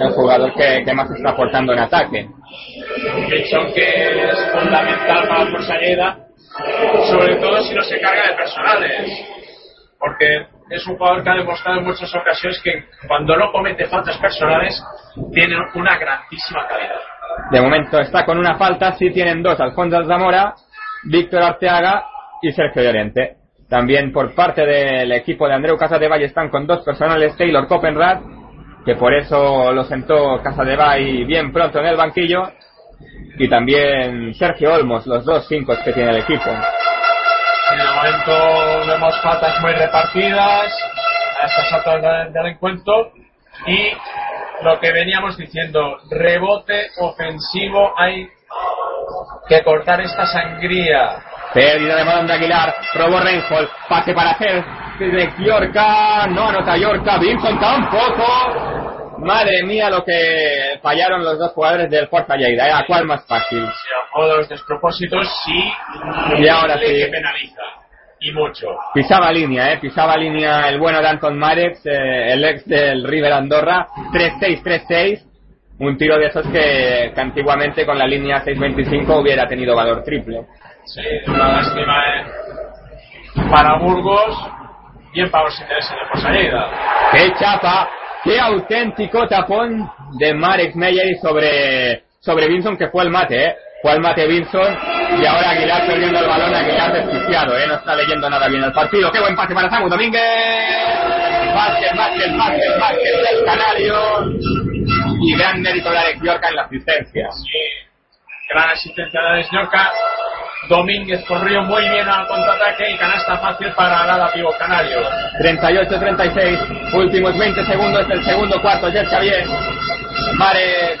el jugador que, que más está aportando en ataque. Mixon que es fundamental para Aérea, sobre todo si no se carga de personales. porque es un jugador que ha demostrado en muchas ocasiones que cuando no comete faltas personales tiene una grandísima calidad. De momento está con una falta, sí tienen dos, Alfonso Zamora, Víctor Arteaga y Sergio Llorente. También por parte del equipo de Andreu Casadevalle están con dos personales, Taylor Copenrad, que por eso lo sentó Casadevalle bien pronto en el banquillo, y también Sergio Olmos, los dos cinco que tiene el equipo. En el momento vemos faltas muy repartidas a estas alturas del- del encuentro y lo que veníamos diciendo, rebote ofensivo, hay que cortar esta sangría. Pérdida de balón de Aguilar, robó Reinhold, pase para hacer de Yorka, no anota Yorka, Vinson tampoco. Madre mía lo que fallaron los dos jugadores del Forza Lleida, ¿eh? ¿a cuál más fácil? De los despropósitos sí Y ahora sí. que penaliza. Y mucho. Pisaba línea, ¿eh? pisaba línea el bueno de Anton Marex, eh, el ex del River Andorra, 3-6, 3-6. Un tiro de esos que, que antiguamente con la línea 6-25 hubiera tenido valor triple. Sí, una lástima eh, para Burgos, bien para los intereses de Posaída. ¡Qué chapa! ¡Qué auténtico tapón de Marek Meyer sobre, sobre Vinson que fue el mate, ¿eh? El mate Vinson y ahora Aguilar perdiendo el balón, Aguilar desquiciado, ¿eh? No está leyendo nada bien el partido. ¡Qué buen pase para Samu Domínguez! Básquet, básquet, básquet, básquet del Canario y gran mérito de Alex Yorka en la asistencia. Sí, gran asistencia de Esñorca. Domínguez corrió muy bien al contraataque y canasta fácil para Lada Pivo Canario. 38-36, últimos 20 segundos del segundo cuarto, Jeff Xavier, Mares,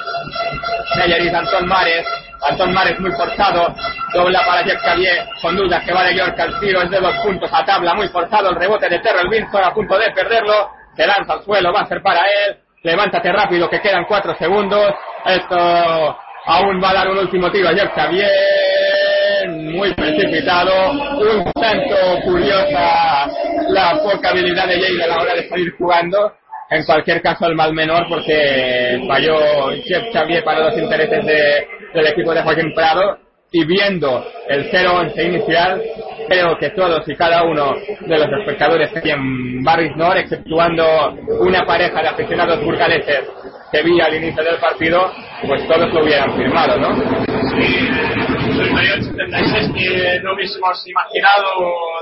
Meyeris, Antón Mares, Antón Mares muy forzado, dobla para Jeff Xavier, con dudas que va de York al tiro, es de dos puntos a tabla, muy forzado, el rebote de Terrell Wilson a punto de perderlo, se lanza al suelo, va a ser para él, levántate rápido que quedan cuatro segundos, esto aún va a dar un último tiro a Jeff muy precipitado, un tanto curiosa la poca habilidad de Jay a la hora de salir jugando. En cualquier caso, el mal menor porque falló Jeff Xavier para los intereses de- del equipo de Joaquín Prado. Y viendo el 0-11 inicial, creo que todos y cada uno de los espectadores que en Barris Nor, exceptuando una pareja de aficionados burgaleses que vi al inicio del partido, pues todos lo hubieran firmado, ¿no? 78-76 que no hubiésemos imaginado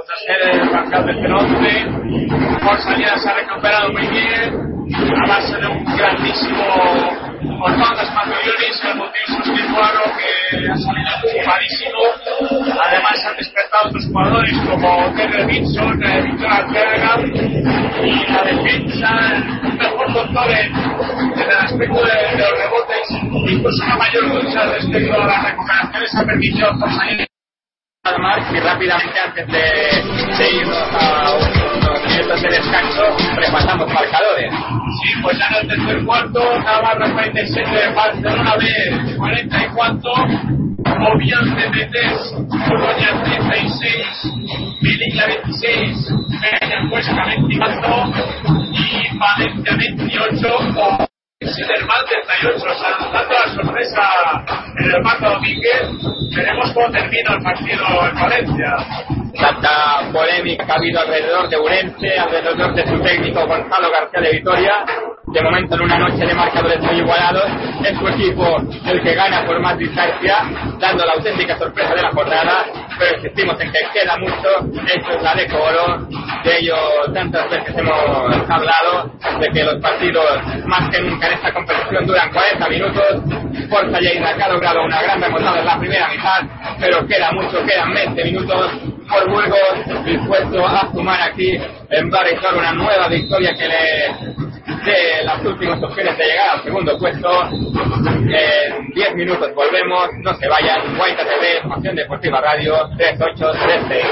tras ser el campeón del 11. Forza se ha recuperado muy bien a base de un grandísimo Orfandas Maglionis, el motivo Susticuaro que ha salido equipadísimo. Además han despertado otros jugadores como Terry Vinson, eh, Víctor Arteaga y la defensa, un mejor doctor en, el aspecto de, de, los rebotes, incluso una mayor lucha respecto a las recuperaciones ha permitido conseguir y rápidamente antes de, de a minutos de descanso repasamos marcadores. Sí, pues en el tercer cuarto, Navarra 47, Barcelona B 44, Obian de Colonia 36, Melilla 26, Peña 24 y Valencia 28. Sidermal 38, o sea, dando la sorpresa en el Marco Domínguez, veremos cómo termina el partido en Valencia. Tanta polémica ha habido alrededor de Urense, alrededor de su técnico Gonzalo García de Vitoria. De momento, en una noche de marcadores muy igualados, es su equipo el que gana por más distancia, dando la auténtica sorpresa de la jornada. Pero insistimos en que queda mucho. Esto es la de Coro. De ello, tantas veces hemos hablado, de que los partidos, más que nunca en esta competición, duran 40 minutos. Forza Lleida ha logrado una gran remontada en la primera mitad, pero queda mucho, quedan 20 minutos por Burgos dispuesto a sumar aquí en Barizor una nueva victoria que le dé las últimas opciones de llegar al segundo puesto. En 10 minutos volvemos, no se vayan. Guaita TV, Pasión Deportiva Radio 3813.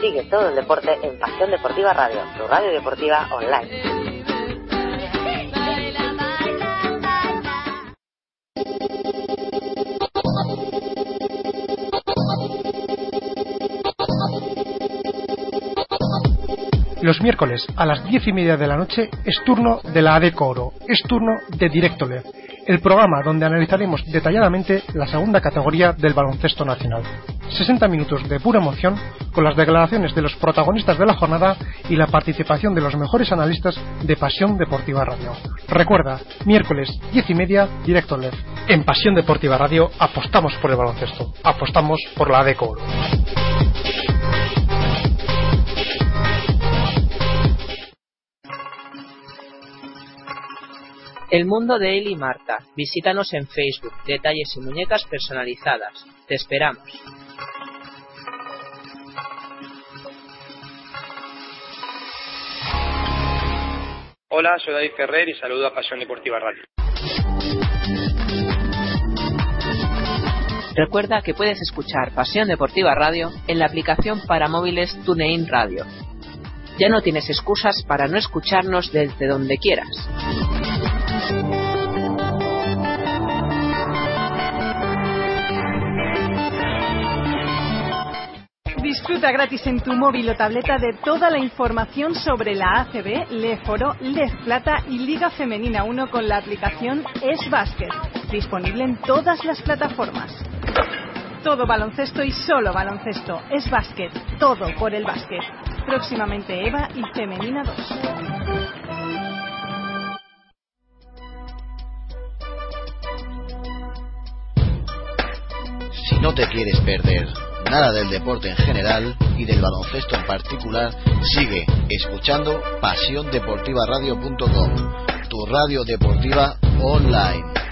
Sigue todo el deporte en Pasión Deportiva Radio, tu radio deportiva online. Los miércoles a las diez y media de la noche es turno de la ADECO Oro, es turno de Directo LED, el programa donde analizaremos detalladamente la segunda categoría del baloncesto nacional. 60 minutos de pura emoción con las declaraciones de los protagonistas de la jornada y la participación de los mejores analistas de Pasión Deportiva Radio. Recuerda, miércoles diez y media, Directo LED. En Pasión Deportiva Radio apostamos por el baloncesto, apostamos por la ADECO Oro. El mundo de él y Marta. Visítanos en Facebook. Detalles y muñecas personalizadas. Te esperamos. Hola, soy David Ferrer y saludo a Pasión Deportiva Radio. Recuerda que puedes escuchar Pasión Deportiva Radio en la aplicación para móviles TuneIn Radio. Ya no tienes excusas para no escucharnos desde donde quieras. Disfruta gratis en tu móvil o tableta de toda la información sobre la ACB, Leforo, Lez Plata y Liga Femenina 1 con la aplicación Es Basket, disponible en todas las plataformas. Todo baloncesto y solo baloncesto. Es básquet, todo por el básquet. Próximamente Eva y Femenina 2. Si no te quieres perder nada del deporte en general y del baloncesto en particular, sigue escuchando pasiondeportivaradio.com, tu radio deportiva online.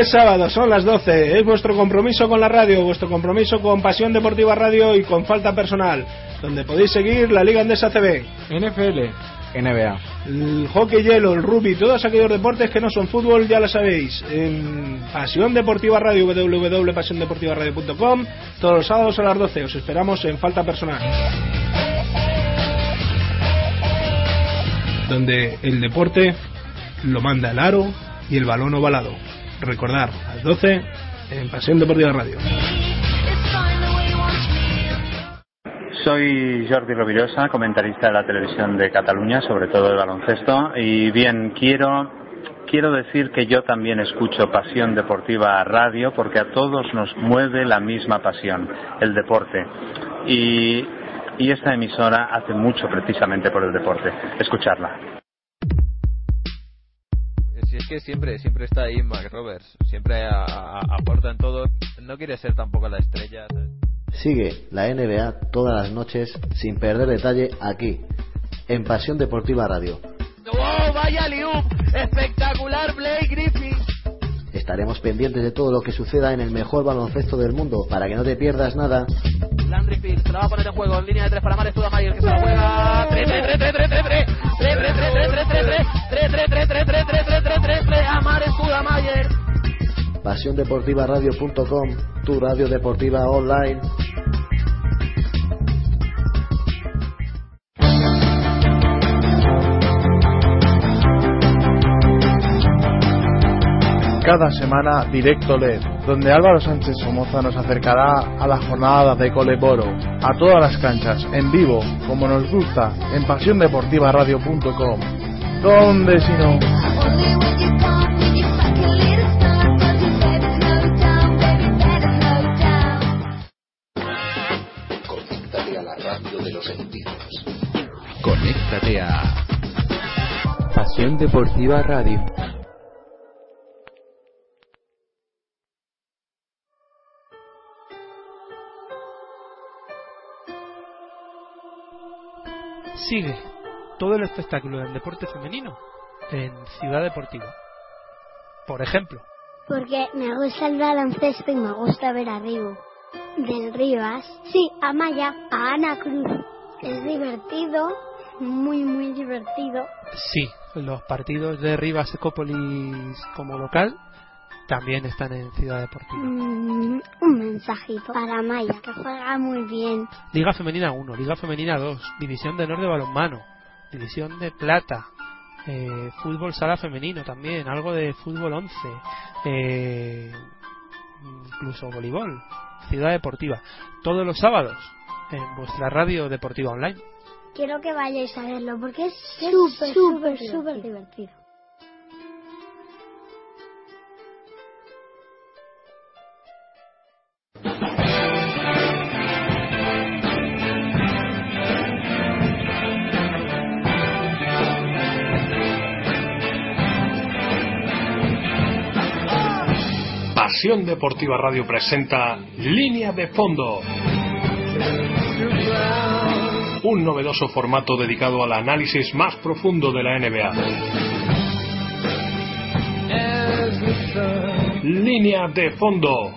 Es sábado, son las 12. Es vuestro compromiso con la radio, vuestro compromiso con Pasión Deportiva Radio y con Falta Personal, donde podéis seguir la Liga Andesa CB, NFL, NBA, el hockey hielo, el rugby, todos aquellos deportes que no son fútbol, ya lo sabéis. En Pasión Deportiva Radio, www.pasiondeportivaradio.com, todos los sábados a las 12. Os esperamos en Falta Personal. Donde el deporte lo manda el aro y el balón ovalado. Recordar, a las 12 en Pasión Deportiva Radio. Soy Jordi Rovirosa, comentarista de la televisión de Cataluña, sobre todo de baloncesto. Y bien, quiero, quiero decir que yo también escucho Pasión Deportiva Radio porque a todos nos mueve la misma pasión, el deporte. Y, y esta emisora hace mucho precisamente por el deporte. Escucharla. Si es que siempre siempre está ahí Mac Roberts, siempre a- a- aporta en todo, no quiere ser tampoco la estrella. ¿sabes? Sigue la NBA todas las noches sin perder detalle aquí, en Pasión Deportiva Radio. ¡Oh, vaya liup! ¡Espectacular, Blake Griffin! Estaremos pendientes de todo lo que suceda en el mejor baloncesto del mundo para que no te pierdas nada. Landry Fields se la va a poner en juego en línea de tres para Mares Tudamayer que se la juega. 3 3 3 3 3 3 3 3 3 3 3 3 3 3 3 3 3 3 3 3 3 3 3 a Mares Tudamayer. PasiónDeportivaRadio.com, tu radio deportiva online. Cada semana Directo LED, donde Álvaro Sánchez Somoza nos acercará a la jornada de Coleboro, a todas las canchas, en vivo, como nos gusta, en pasiondeportivaradio.com. ¿Dónde si no? Conéctate a la radio de los sentidos. Conéctate a Pasión Deportiva Radio. Sigue todo el espectáculo del deporte femenino en Ciudad Deportiva. Por ejemplo, Porque me gusta el baloncesto y me gusta ver a Rigo. Del Rivas. Sí, a Maya, a Ana Cruz. Es divertido, muy, muy divertido. sí, los partidos de Rivas Ecópolis como local también están en Ciudad Deportiva. Mm, un mensajito para Maya, que juega muy bien. Liga Femenina 1, Liga Femenina 2, División de Honor de Balonmano, División de Plata, eh, Fútbol Sala Femenino también, algo de Fútbol 11, eh, incluso voleibol, Ciudad Deportiva, todos los sábados en vuestra radio deportiva online. Quiero que vayáis a verlo porque es súper, súper, súper divertido. Deportiva Radio presenta Línea de Fondo. Un novedoso formato dedicado al análisis más profundo de la NBA. Línea de Fondo.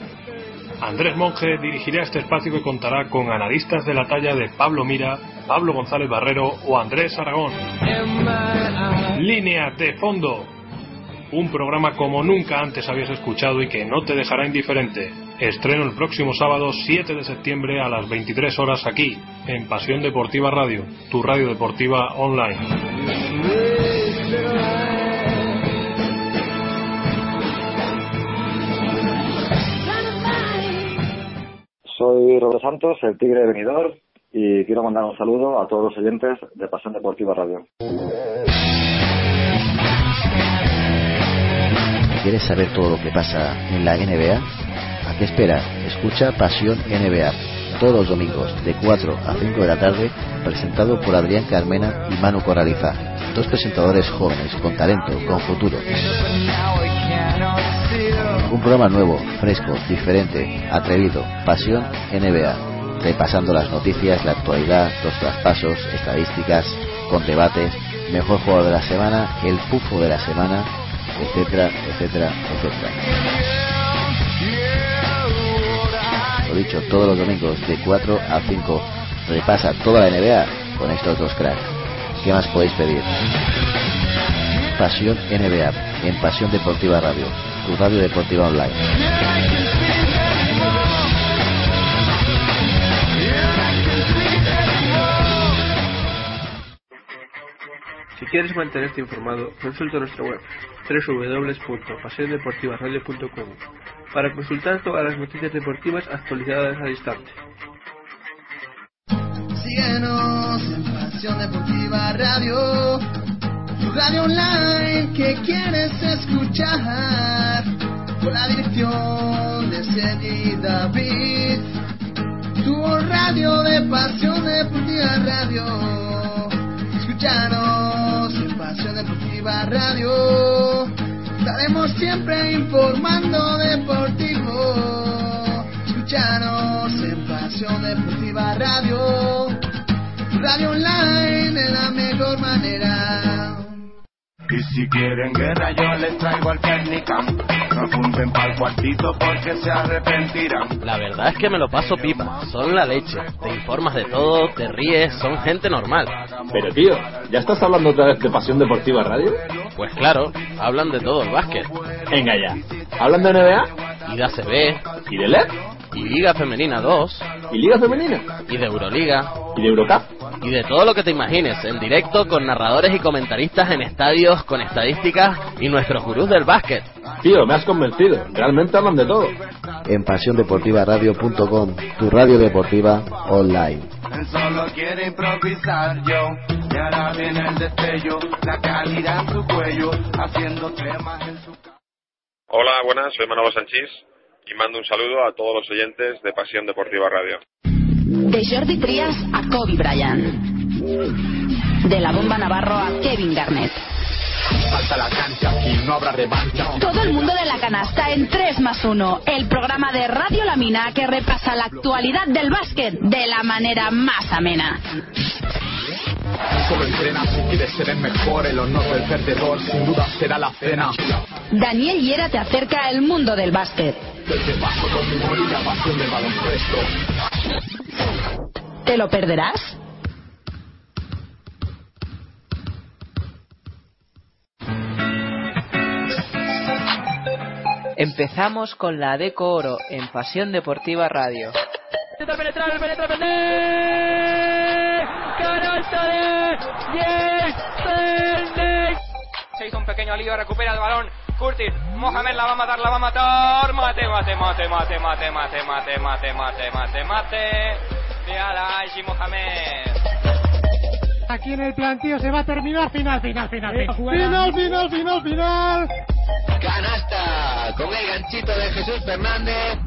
Andrés Monge dirigirá este espacio que contará con analistas de la talla de Pablo Mira, Pablo González Barrero o Andrés Aragón. Línea de Fondo. Un programa como nunca antes habías escuchado y que no te dejará indiferente. Estreno el próximo sábado 7 de septiembre a las 23 horas aquí, en Pasión Deportiva Radio, tu radio deportiva online. Soy Roberto Santos, el Tigre Venidor, y quiero mandar un saludo a todos los oyentes de Pasión Deportiva Radio. ¿Quieres saber todo lo que pasa en la NBA? ¿A qué esperas? Escucha Pasión NBA todos los domingos de 4 a 5 de la tarde, presentado por Adrián Carmena y Manu Corraliza, dos presentadores jóvenes con talento, con futuro. Un programa nuevo, fresco, diferente, atrevido, Pasión NBA, repasando las noticias, la actualidad, los traspasos, estadísticas, con debates, mejor jugador de la semana, el pufo de la semana, etcétera, etcétera, etcétera. Lo dicho, todos los domingos de 4 a 5 repasa toda la NBA con estos dos cracks. ¿Qué más podéis pedir? Pasión NBA en Pasión Deportiva Radio, tu radio deportiva online. Si quieres mantenerte informado, consulta nuestra web www.pasiondeportivaradio.com para consultar todas las noticias deportivas actualizadas al instante. Síguenos en Pasión Deportiva Radio, tu radio online que quieres escuchar, con la dirección de Sergi David, tu radio de Pasión Deportiva Radio. Escúchanos en Pasión Deportiva Radio, estaremos siempre informando deportivo. Escúchanos en Pasión Deportiva Radio, radio online de la mejor manera. Y si quieren guerra yo les traigo al técnica No apunten pa'l cuartito porque se arrepentirán La verdad es que me lo paso pipa, son la leche. Te informas de todo, te ríes, son gente normal. Pero tío, ¿ya estás hablando otra vez de Pasión Deportiva Radio? Pues claro, hablan de todo el básquet. Venga ya. ¿Hablan de NBA? Y de ACB. ¿Y de LED? Y Liga Femenina 2. ¿Y Liga Femenina? Y de Euroliga. ¿Y de Eurocup? Y de todo lo que te imagines, en directo con narradores y comentaristas en estadios, con estadísticas y nuestros gurús del básquet. Tío, me has convencido. Realmente hablan de todo. En pasiondeportivaradio.com, tu radio deportiva online. Él solo quiere improvisar yo Y ahora viene el destello La calidad en su cuello Haciendo temas en su Hola, buenas, soy Manolo Sanchís y mando un saludo a todos los oyentes de Pasión Deportiva Radio. De Jordi Trias a Kobe Bryant. De la bomba Navarro a Kevin Garnett. Falta la cancha, aquí no habrá revancha Todo el mundo de la canasta en 3 más 1. El programa de Radio La Mina que repasa la actualidad del básquet de la manera más amena. Solo entrena si quieres ser el mejor El honor del perdedor sin duda será la cena Daniel Hiera te acerca al mundo del básquet. Desde bajo con humor y la pasión del baloncesto ¿Te lo perderás? Empezamos con la Deco Oro en Pasión Deportiva Radio. Penetrar. Canasta de. Se hizo un pequeño lío, recupera el balón. Curtis, Mohamed la va a matar, la va a matar. Mate, mate, mate, mate, mate, mate, mate, mate, mate, mate, mate. De Alaji Mohamed. Aquí en el plantío se va a terminar final, final, final. Final, final, final, final, final. Canasta con el ganchito de Jesús Fernández.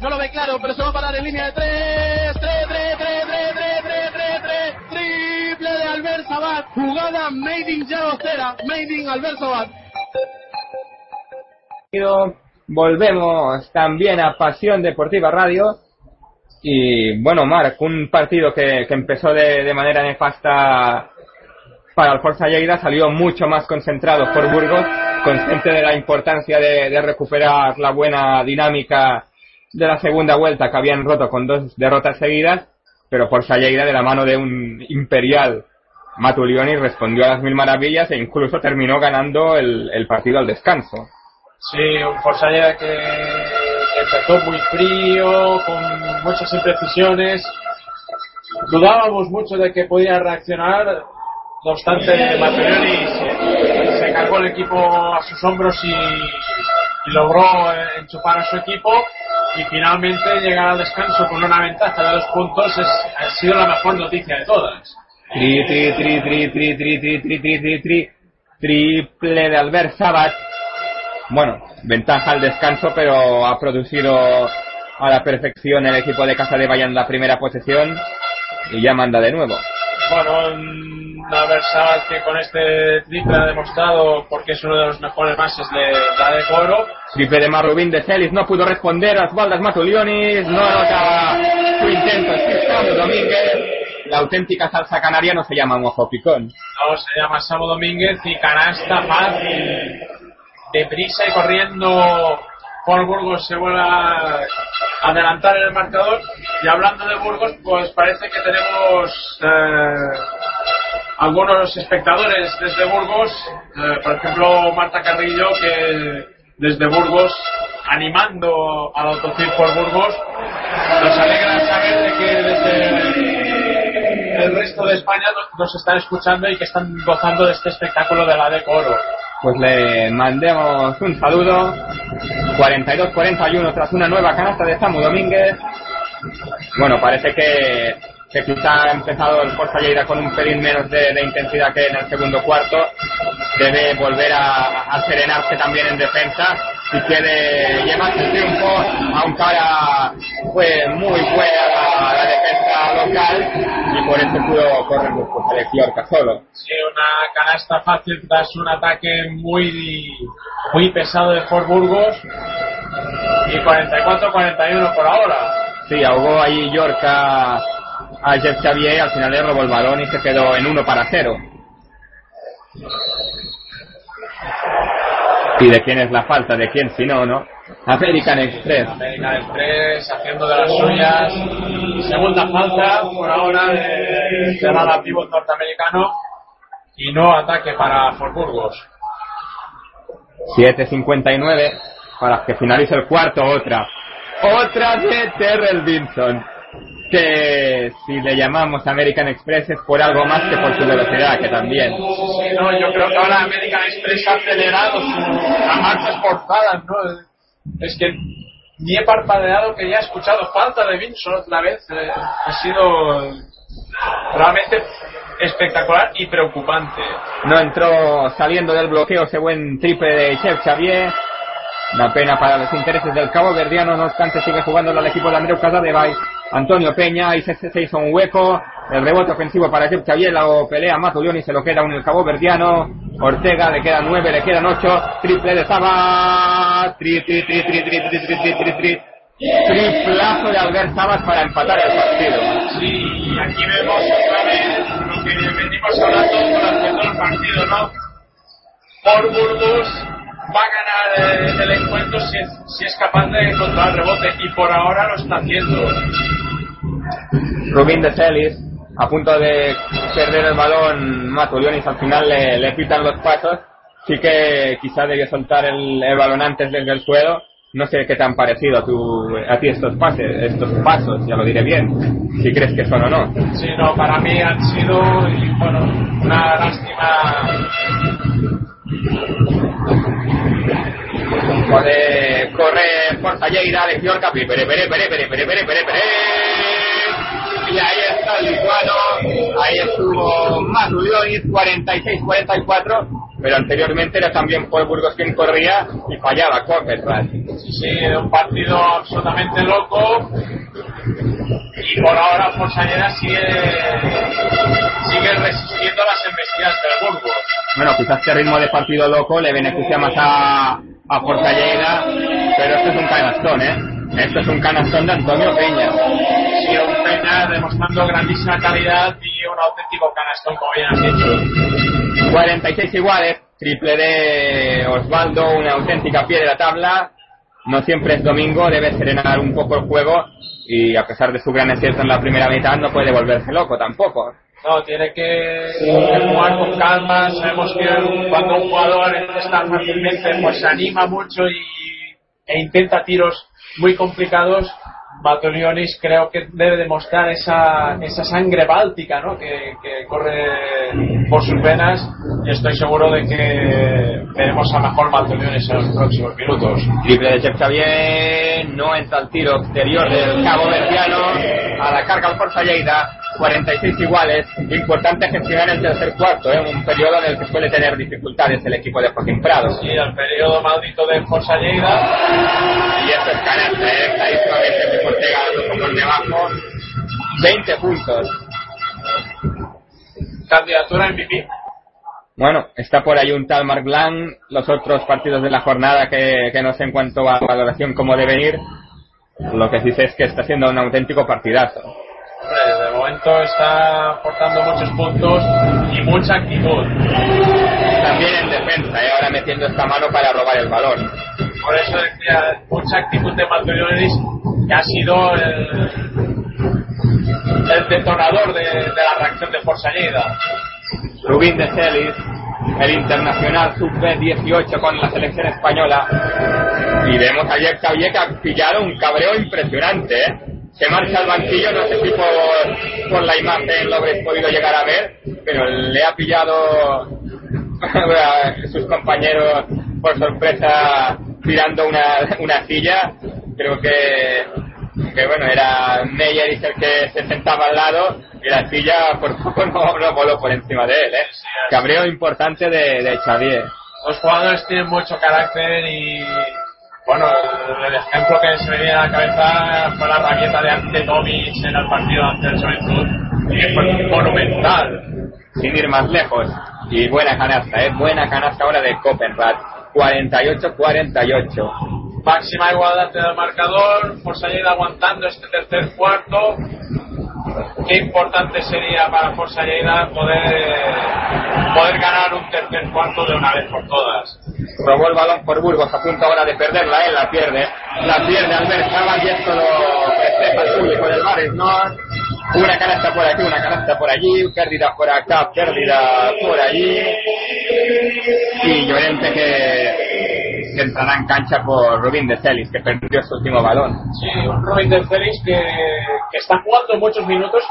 No lo ve claro, pero se va a parar en línea de tres. Tres, tres, tres, tres, tres, tres. Triple de Albert Sabat. Jugada made in Llagostera. Made in Albert Sabat. Volvemos también a Pasión Deportiva Radio. Y bueno, Marc, un partido que, que empezó de, de manera nefasta para el Forza Lleida salió mucho más concentrado por Burgos, consciente de la importancia de recuperar la buena dinámica de la segunda vuelta que habían roto con dos derrotas seguidas, pero Forza Lleida de la mano de un imperial Matulioni respondió a las mil maravillas e incluso terminó ganando el, partido al descanso. Sí, un Forza Lleida que empezó muy frío, con muchas imprecisiones. Dudábamos mucho de que podía reaccionar, no obstante, Matrioni se, se cargó el equipo a sus hombros y, y logró eh, enchufar a su equipo. Y finalmente llegar al descanso con una ventaja de dos puntos es, ha sido la mejor noticia de todas. Tri, tri, tri, tri, tri, tri, tri, tri, tri, tri, tri, triple de Albert Sabat. Bueno, ventaja al descanso, pero ha producido a la perfección el equipo de Casa de Bayern la primera posesión y ya manda de nuevo. Bueno, un Albert Sabat que con este triple ha demostrado porque es uno de los mejores bases de la de Coro. Triple de Marrubín de Celis no pudo responder a Osvaldas Matulionis, no anota su intento, Samu Domínguez. La auténtica salsa canaria no se llama un ojo picón. No, se llama Samu Domínguez y canasta fácil. Deprisa y corriendo, Paul Burgos se vuelve a adelantar en el marcador. Y hablando de Burgos, pues parece que tenemos eh, algunos espectadores desde Burgos, eh, por ejemplo Marta Carrillo, que desde Burgos, animando al Autocir por Burgos, nos alegra saber de que desde el resto de España nos, están escuchando y que están gozando de este espectáculo de la Deco Oro. Pues le mandemos un saludo. 42-41 tras una nueva canasta de Samu Domínguez. Bueno, parece que, que quizá ha empezado el Forza Lleida con un pelín menos de, de intensidad que en el segundo cuarto. Debe volver a, a serenarse también en defensa si quiere llevarse el triunfo, aunque ahora fue muy buena la, la defensa local y por eso pudo correr pues, el solo. Sí, una canasta fácil tras un ataque muy muy pesado de Fort Burgos y 44-41 por ahora. Sí, ahogó ahí York a, Jeff Xavier al final le robó el balón y se quedó en 1 para 0. ¿Y de quién es la falta? ¿De quién si no, no? American Express. American Express haciendo de las suyas. Segunda falta por ahora de, de la pivot norteamericano y no ataque para Fort Burgos. 7.59 para que finalice el cuarto, otra. Otra de Terrell Vinson. Que si le llamamos American Express es por algo más que por su velocidad, que también. Sí, no, yo creo que ahora American Express ha acelerado a marchas forzadas, ¿no? Es que ni he parpadeado que ya he escuchado falta de Vinson otra vez. Eh, ha sido realmente espectacular y preocupante. No entró saliendo del bloqueo ese buen triple de Chef Xavier. Una pena para los intereses del Cabo Verdiano, no obstante sigue jugando al equipo de Andreu Casadevall. Antonio Peña, y se, se hizo un hueco. El rebote ofensivo para Jeff Xavier, la pelea Matulioni se lo queda un el Cabo Verdiano. Ortega le quedan nueve, le quedan ocho. Triple de Saba. Tri, tri, tri, tri, tri, tri, tri, tri, tri, tri. Triplazo de Albert Sabas para empatar el partido. Sí, y aquí vemos otra vez lo que venimos hablando durante todo el partido, ¿no? Por Burgos va a ganar eh, el encuentro si es, si es capaz de controlar el rebote y por ahora lo está haciendo. Rubín de Celis, a punto de perder el balón, Matulionis al final le, le quitan los pasos. Sí que quizá debió soltar el, el balón antes desde el suelo. No sé qué te han parecido a, tu, a ti estos pases, estos pasos, ya lo diré bien, si crees que son o no. Sí, no, para mí han sido, y, bueno, una lástima. Puede correr Forza Lleida, Alex Yorca, pere, pere, pere, pere, pere, pere, pere, pere, pere. Y ahí está el lituano, ahí estuvo Matulionis, 46-44, pero anteriormente era también Paul Burgos quien corría y fallaba Coquetras. Sí, un partido absolutamente loco y por ahora Forza Lleida sigue, sigue resistiendo las embestidas del Burgos. Bueno, quizás este ritmo de partido loco le beneficia más a, a Forza Lleida, pero esto es un canastón, ¿eh? Esto es un canastón de Antonio Peña. Sí, un Peña demostrando grandísima calidad y un auténtico canastón, como bien has dicho. 46 iguales, triple de Osvaldo, una auténtica pie de la tabla. No siempre es domingo, debe serenar un poco el juego y a pesar de su gran acierto en la primera mitad no puede volverse loco tampoco. No, tiene que, jugar con calma. Sabemos que cuando un jugador está fácilmente, pues se anima mucho y, e intenta tiros muy complicados. Batolionis creo que debe demostrar esa, esa sangre báltica ¿no? que, que corre por sus venas y estoy seguro de que veremos a mejor Batolionis en los próximos minutos. Triple de Chef Xavier, no entra el tiro exterior del Cabo Verdiano, a la carga al Forza Lleida, 46 iguales. Importante gestionar el tercer cuarto, ¿eh? un periodo en el que suele tener dificultades el equipo de Joaquín Prado. Sí, el periodo maldito de Forza Lleida. Y esto es canasta, ¿eh? clarísimamente por debajo. 20 puntos. Candidatura MVP. Bueno, está por ahí un tal Mark Lang, los otros partidos de la jornada que, que no sé en cuanto a valoración cómo deben ir. Lo que sí sé es que está siendo un auténtico partidazo. Hombre, de momento está aportando muchos puntos y mucha actitud. También en defensa, ¿eh? ahora metiendo esta mano para robar el balón. Por eso decía, mucha actitud de Matulionis que ha sido el, el detonador de, de la reacción de Forza Lleida. Rubín de Celis, el internacional sub-18 con la selección española. Y vemos ayer que había que pillar un cabreo impresionante, ¿eh? Se marcha al banquillo, no sé si por, por la imagen lo habréis podido llegar a ver, pero le ha pillado [LAUGHS] a sus compañeros por sorpresa tirando una, una silla. Creo que, que bueno, era Meyer el que se sentaba al lado y la silla [LAUGHS] por poco no, no voló por encima de él, ¿eh? Cabreo importante de, de Xavier. Los jugadores tienen mucho carácter y bueno, el ejemplo que se me viene a la cabeza fue la rabieta de ante Tomic en el partido ante el Juventud, que fue monumental. Sin ir más lejos. Y buena canasta, ¿eh? Buena canasta ahora de Copenrad. 48-48. Máxima igualdad en el marcador, Forza Lleida aguantando este tercer cuarto. Qué importante sería para Forza Lleida poder, poder ganar un tercer cuarto de una vez por todas. Robó el balón por Burgos, a punto ahora de perderla, él la pierde. La pierde Albert Cabal y esto lo festeja el público del Bares North. Una canasta por aquí, una canasta por allí, pérdida por acá, pérdida por allí. Y Llorente que, que entrará en cancha por Rubín de Celis, que perdió su último balón. Sí, un Robin de Félix que, que está jugando muchos minutos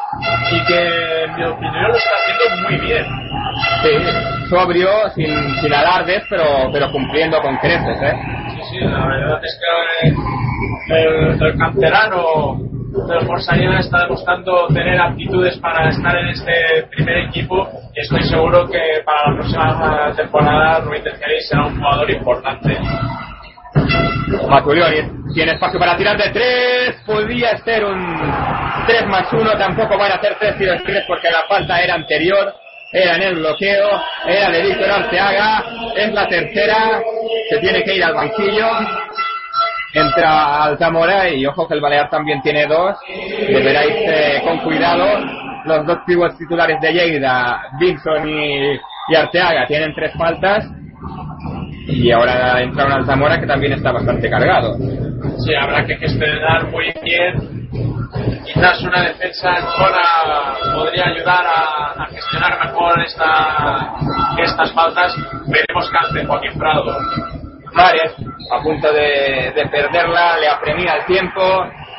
y que, en mi opinión, lo está haciendo muy bien. Sí, sobrio, sin, sin alardes, pero, pero cumpliendo con creces, ¿eh? Sí, sí, la verdad es que el, el canterano del Forza está demostrando tener aptitudes para estar en este primer equipo y estoy seguro que para la próxima temporada Rubén Celis será un jugador importante. Matulioni tiene espacio para tirar de tres. Podría ser un 3 más 1. Tampoco van a hacer tres tiros libres porque la falta era anterior. Era en el bloqueo. Era de Víctor Arteaga. Es la tercera. Se tiene que ir al banquillo. Entra Altamora y ojo que el Balear también tiene dos. Deberá irse con cuidado. Los dos pivots titulares de Lleida, Vinson y, y Arteaga, tienen tres faltas. Y ahora entra un Altamora que también está bastante cargado. Sí, habrá que gestionar muy bien. Quizás una defensa en zona podría ayudar a, a gestionar mejor esta, estas faltas. Veremos qué hace Joaquín Prado. Mares, a punto de, de perderla, le apremia el tiempo.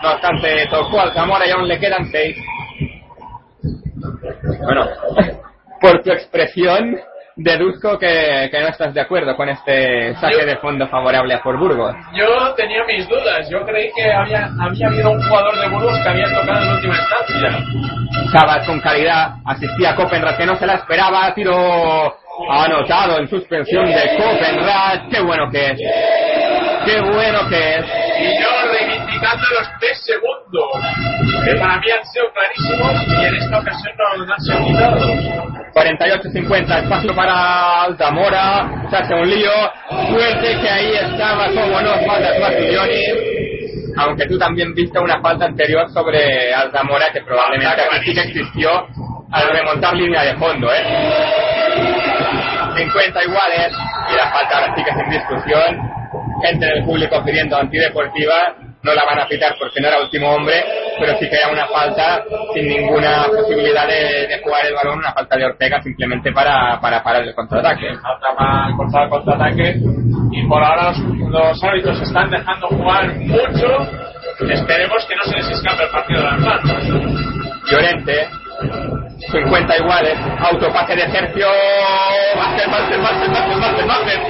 No obstante, tocó al Zamora y aún le quedan seis. Bueno, por tu expresión, deduzco que, que no estás de acuerdo con este saque de fondo favorable a por Burgos. Yo tenía mis dudas. Yo creí que había, había habido un jugador de Burgos que había tocado en última instancia. Sabat con calidad, asistía a Copenrad que no se la esperaba, tiro anotado en suspensión de Copenrad. Qué bueno que es. Qué bueno que es. Y yo reivindicando los tres segundos, que para mí han sido clarísimos y en esta ocasión no nos han sido quitados. 48-50, espacio para Altamora, se hace un lío, suerte que ahí estaba, como no, faltas Martilloni, aunque tú también viste una falta anterior sobre Altamora que probablemente aquí sí que existió al remontar línea de fondo, ¿eh? 50 iguales y la falta ahora sí que es en discusión, gente del público pidiendo antideportiva, no la van a pitar porque no era último hombre, pero sí que era una falta sin ninguna posibilidad de, de jugar el balón, una falta de Ortega simplemente para, para parar el contraataque. Falta para cortar el contraataque y por ahora los, los árbitros están dejando jugar mucho. Esperemos que no se les escape el partido de las manos. Llorente, 50 iguales, autopase de Sergio, Máster, Máster, Máster, Máster, Máster, Máster.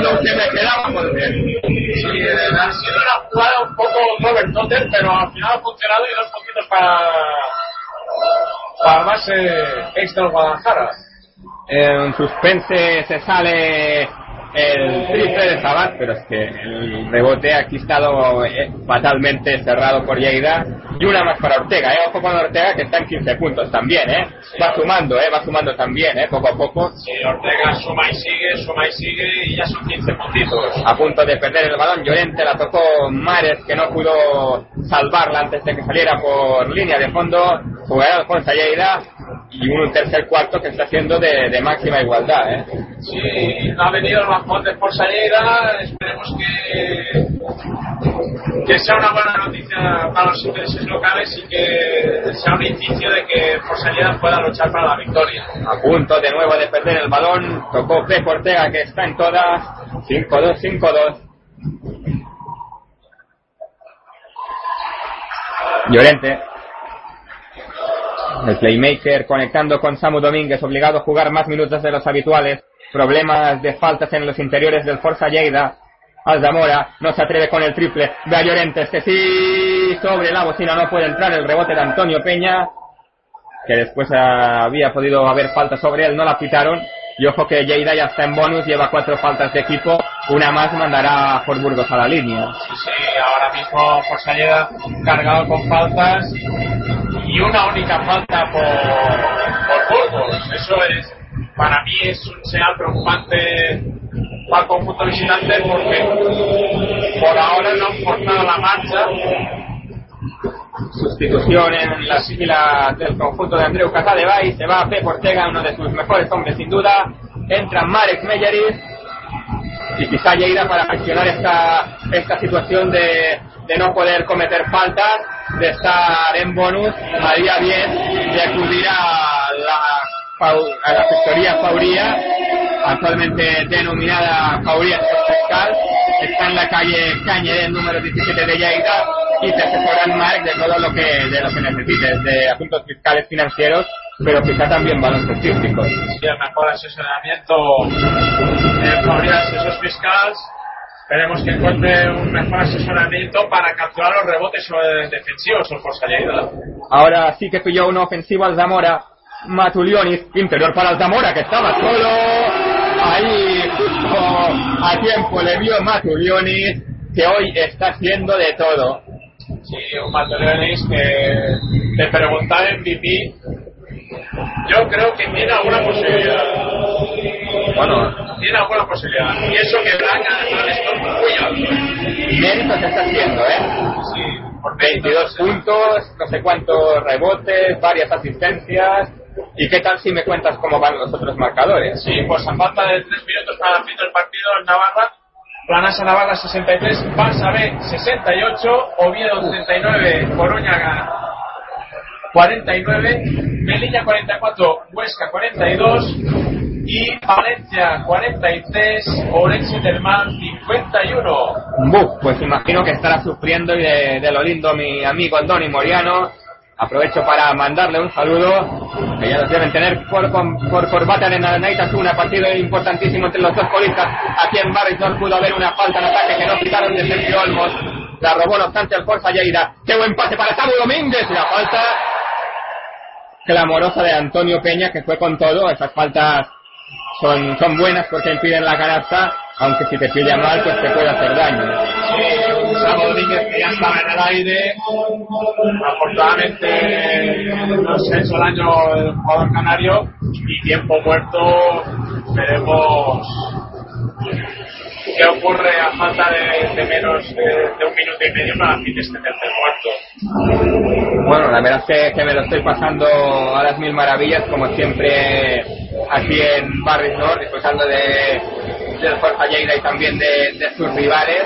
Lo que me quedaba por ver. Sí, eh, ha sido una jugada un poco Robert Totter, pero al final ha funcionado y dos puntitos para, para el base extra Guadalajara. En suspense se sale el triple de Sabat, pero es que el rebote aquí ha estado eh, fatalmente cerrado por Lleida. Y una más para Ortega, ¿eh? Ojo con Ortega que está en 15 puntos también, ¿eh? Va sumando, ¿eh? Va sumando también, ¿eh? Poco a poco. Sí, Ortega suma y sigue, suma y sigue y ya son 15 puntitos. A punto de perder el balón, Llorente la tocó Mares que no pudo salvarla antes de que saliera por línea de fondo. Jugador Alfonso Lleida y un tercer cuarto que está haciendo de, de máxima igualdad, ¿eh? Sí, no ha venido el bajón de Forza Lleida, esperemos que, que sea una buena noticia para los intereses locales y que sea un indicio de que Forza Lleida pueda luchar para la victoria. A punto de nuevo de perder el balón, tocó Pep Ortega que está en todas, 5-2, 5-2. Llorente. El playmaker conectando con Samu Domínguez, obligado a jugar más minutos de los habituales. Problemas de faltas en los interiores del Forza Lleida. Alzamora no se atreve con el triple. Ve a Llorente, que sí, sobre la bocina no puede entrar. El rebote de Antonio Peña, que después había podido haber falta sobre él, no la pitaron. Y ojo que Lleida ya está en bonus, lleva cuatro faltas de equipo. Una más mandará a Fort Burgos a la línea. Sí, sí, ahora mismo Forza Lleida cargado con faltas y una única falta por, por Burgos. Eso es, para mí es un señal preocupante para el conjunto visitante porque por ahora no han forzado la marcha. Sustitución en las filas del conjunto de Andreu Casadevay. Se va Pep Ortega, uno de sus mejores hombres sin duda. Entra Marek Meyeris y quizá Lleida para gestionar esta, esta situación de, de no poder cometer faltas, de estar en bonus, haría bien de acudir a la, a la factoría Fauría, actualmente denominada Fauría Fiscal, está en la calle Cañete, número 17 de Lleida, y te asesoran Mark de todo lo que, de lo que necesites, de asuntos fiscales financieros, pero quizá también baloncestísticos. Sí, el mejor asesoramiento en Fabria Asesores Fiscales. Esperemos que encuentre un mejor asesoramiento para capturar los rebotes defensivos Forza Lleida. Ahora sí que pilló una ofensiva al Zamora. Matulionis, interior para Zamora, que estaba solo. Ahí, justo a tiempo, le vio Matulionis, que hoy está haciendo de todo. Sí, un Mataleonis que te preguntar en MVP. Yo creo que tiene alguna posibilidad. Bueno, Tiene alguna posibilidad. Y eso que Blanca está muy alto. méritos está haciendo, ¿eh? Sí, por 22 puntos, no sé cuántos rebotes, varias asistencias. ¿Y qué tal si me cuentas cómo van los otros marcadores? Sí, pues a falta de 3 minutos para el fin del partido en Navarra, Planasa Navarra 63, Barça B 68, Oviedo 39, Coruña 49, Melilla 44, Huesca 42 y Valencia 43, Orense del Mar 51. Buf, pues imagino que estará sufriendo y de, de lo lindo mi amigo Andoni Moriano. Aprovecho para mandarle un saludo, que ya los deben tener por, por, corbata en Naitasuna, partido importantísimo entre los dos colistas. Aquí en Barrisor pudo haber una falta de ataque que no quitaron de Sergio Olmos. La robó no obstante el Forza Lleida. ¡Qué buen pase para Samu Domínguez! Y la falta clamorosa de Antonio Peña, que fue con todo. Esas faltas son, son buenas porque impiden la canasta, aunque si te pilla mal, pues te puede hacer daño. Sí, Gustavo Domínguez que ya estaba en el aire. Afortunadamente no se ha hecho daño el jugador canario y tiempo muerto veremos qué ocurre a falta de, menos de, un minuto y medio para el fin este tercer cuarto. Bueno, la verdad es que, que me lo estoy pasando a las mil maravillas, como siempre aquí en Barris North, disfrutando de, del Forza Lleida y también de, de sus rivales,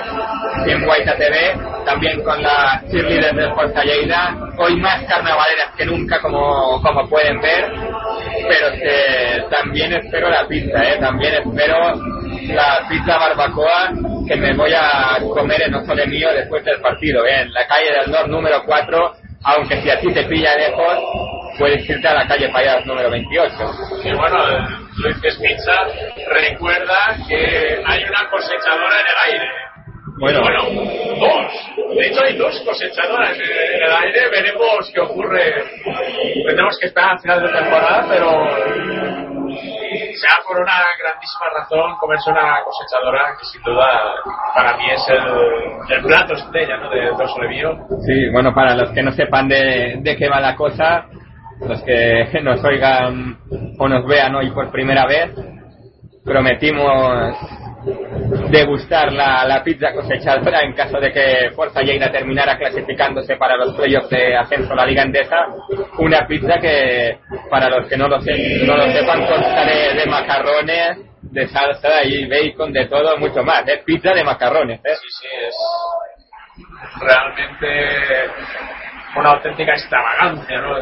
en Guaita TV, también con las cheerleaders del Forza Lleida, hoy más carnavaleras que nunca, como, como pueden ver, pero que también espero la pizza, ¿eh? también espero la pizza barbacoa que me voy a comer en ojo de mío después del partido, ¿eh? en la calle del Nord número 4, aunque si a ti te pilla lejos, puedes irte a la calle Payas número 28. Y bueno, Luis Pizza recuerda que hay una cosechadora en el aire. Bueno. bueno, dos. De hecho, hay dos cosechadoras en el aire. Veremos qué ocurre. Tendremos que esperar al final de temporada, pero sea por una grandísima razón comerse una cosechadora que sin duda para mí es el, el plato estrella ¿no? de Dos Levío. Sí, bueno, para los que no sepan de, de qué va la cosa, los que [LAUGHS] nos oigan o nos vean hoy por primera vez, prometimos degustar la, la pizza cosechadora en caso de que Forza Lleida terminara clasificándose para los playoffs de ascenso a la Liga Endesa. Una pizza que, para los que no lo, sé, no lo sepan, consta de, de macarrones, de salsa y bacon, de todo, mucho más. Es pizza de macarrones, ¿eh? Sí, sí, es realmente una auténtica extravagancia, ¿no?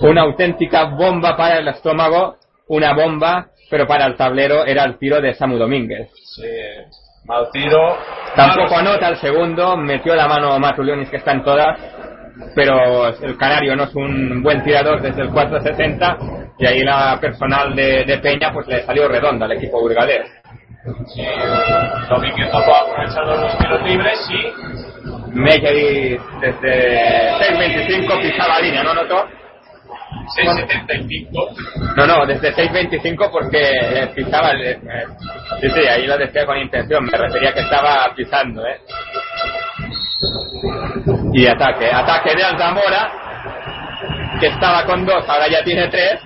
Una auténtica bomba para el estómago, una bomba, pero para el tablero era el tiro de Samu Domínguez. Sí, mal tiro. Tampoco anota el segundo, metió la mano Matulionis que está en todas, pero el canario no es un buen tirador desde el 460 y ahí la personal de, de Peña pues le salió redonda al equipo burgalés. Sí, Domínguez no puede aprovechar los tiros libres y Meyer desde 6.25 pisaba línea, ¿no notó? 6.75. No, no, desde 6.25 porque eh, pisaba el... eh, sí, sí, ahí lo decía con intención, me refería que estaba pisando, ¿eh? Y ataque, ataque de Alzamora, que estaba con dos, ahora ya tiene tres,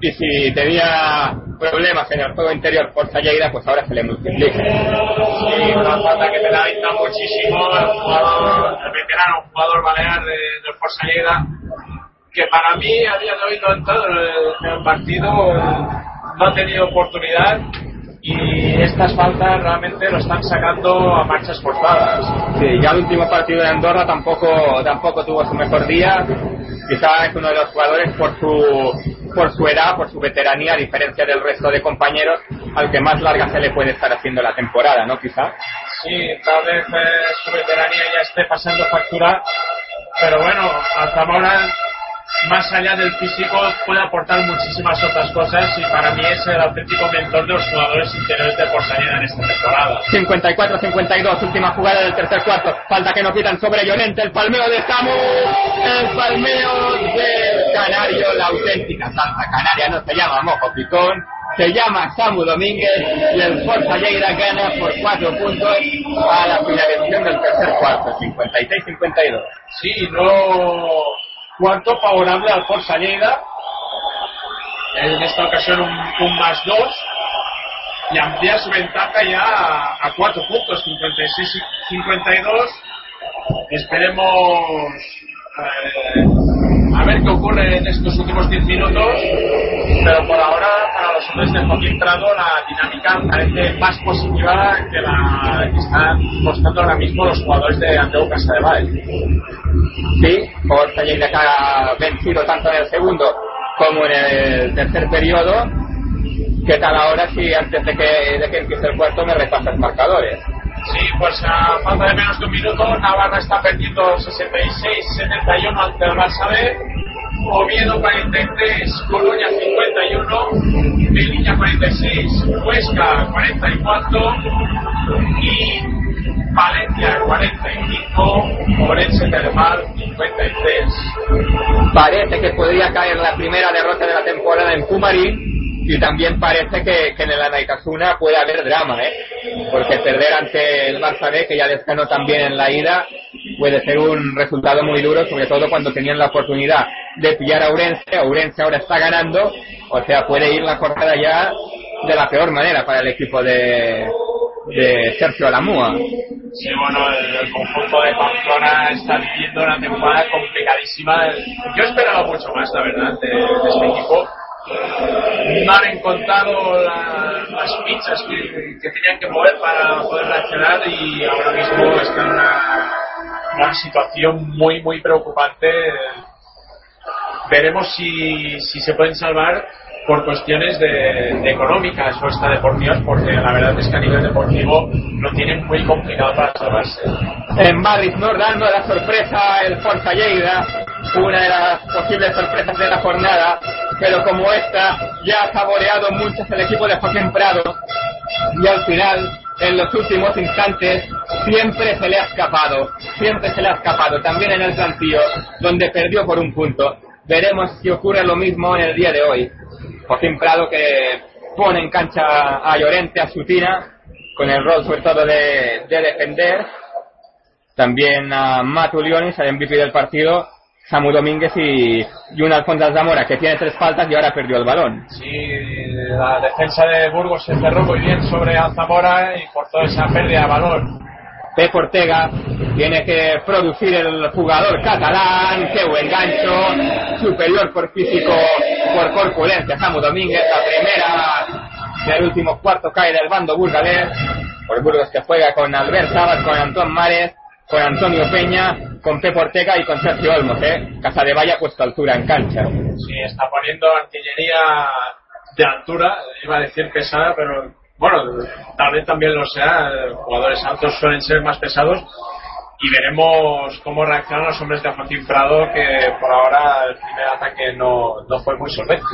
y si tenía problemas en el juego interior por Salleira, pues ahora se le multiplica. Sí, una falta que penaliza muchísimo el jugador, el veterano, jugador balear de, del Forza Lleida, que para mí a día de hoy no ha entrado en el, partido, no ha tenido oportunidad y estas faltas realmente lo están sacando a marchas forzadas. Sí, ya el último partido de Andorra tampoco tampoco tuvo su mejor día. Quizá es uno de los jugadores por su por su edad, por su veteranía, a diferencia del resto de compañeros, al que más larga se le puede estar haciendo la temporada, ¿no? Quizá. Sí, tal vez eh, su veteranía ya esté pasando factura, pero bueno, Alzamora, más allá del físico, puede aportar muchísimas otras cosas y para mí es el auténtico mentor de los jugadores interiores de Porsañeda en esta temporada. 54-52, última jugada del tercer cuarto. Falta que no quitan sobre Llorente, el palmeo de Samu, el palmeo del Canario, la auténtica salsa canaria, no se llama Mojo Picón, se llama Samu Domínguez y el Forza Lleida gana por cuatro puntos a la finalización del tercer cuarto, 56-52. Sí, no cuarto favorable al Forza Lleida. En esta ocasión un, un más dos y amplía su ventaja ya a, cuatro puntos, 56-52. Esperemos eh, a ver qué ocurre en estos últimos 10 minutos, pero por ahora para los hombres de Joaquín la dinámica parece más positiva que la que están mostrando ahora mismo los jugadores de Andreu Casadevall. Sí, Forza Lleida que ha vencido tanto en el segundo como en el tercer periodo. ¿Qué tal ahora si antes de que, de que empiece el cuarto me repasas marcadores? Sí, pues a falta de menos de un minuto, Navarra está perdiendo 66-71 ante el Barça. Oviedo 43, Colonia 51, Melilla 46, Huesca 44 y Valencia 45, Orense Termal 53. Parece que podría caer la primera derrota de la temporada en Pumarín y también parece que, que en el Anaitasuna puede haber drama, ¿eh? Porque perder ante el Barça B, que ya descanó también en la ida, puede ser un resultado muy duro, sobre todo cuando tenían la oportunidad de pillar a Ourense. Ourense ahora está ganando, o sea, puede ir la jornada ya de la peor manera para el equipo de, de Sergio Alamúa. Sí, bueno, el, el conjunto de Pamplona está viviendo una temporada complicadísima. Yo esperaba mucho más, la verdad, de, de este equipo. No han encontrado la- las fichas que, tenían que mover para poder reaccionar y ahora mismo están en una, una situación muy, muy preocupante. Veremos si, si se pueden salvar por cuestiones de, de económicas o hasta deportivas, porque la verdad es que a nivel deportivo lo tienen muy complicado para salvarse. En Madrid no dando la sorpresa el Forza Lleida, una de las posibles sorpresas de la jornada, pero como esta ya ha saboreado muchas el equipo de Joaquín Prado y al final, en los últimos instantes, siempre se le ha escapado, siempre se le ha escapado, también en el plantillo, donde perdió por un punto. Veremos si ocurre lo mismo en el día de hoy. Joaquín Prado que pone en cancha a Llorente, a Sutina, con el rol sobre todo de, de defender. También a Matu Lionis, el MVP del partido, Samu Domínguez y, y un Alfonso Zamora que tiene tres faltas y ahora perdió el balón. Sí, la defensa de Burgos se cerró muy bien sobre Alzamora y forzó esa pérdida de balón. Pep Ortega tiene que producir el jugador catalán, qué buen gancho, superior por físico, por corpulencia, Samu Domínguez, la primera del último cuarto cae del bando burgalés. Por Burgos que juega con Albert Sabas, con Antón Mares, con Antonio Peña, con Pep Ortega y con Sergio Olmos, ¿eh? Casa de Valla puesto altura en cancha. Sí, está poniendo artillería de altura, iba a decir pesada, pero bueno, tal vez también lo sea. Jugadores altos suelen ser más pesados y veremos cómo reaccionan los hombres de Joaquín Prado, que por ahora el primer ataque no, no fue muy solvente.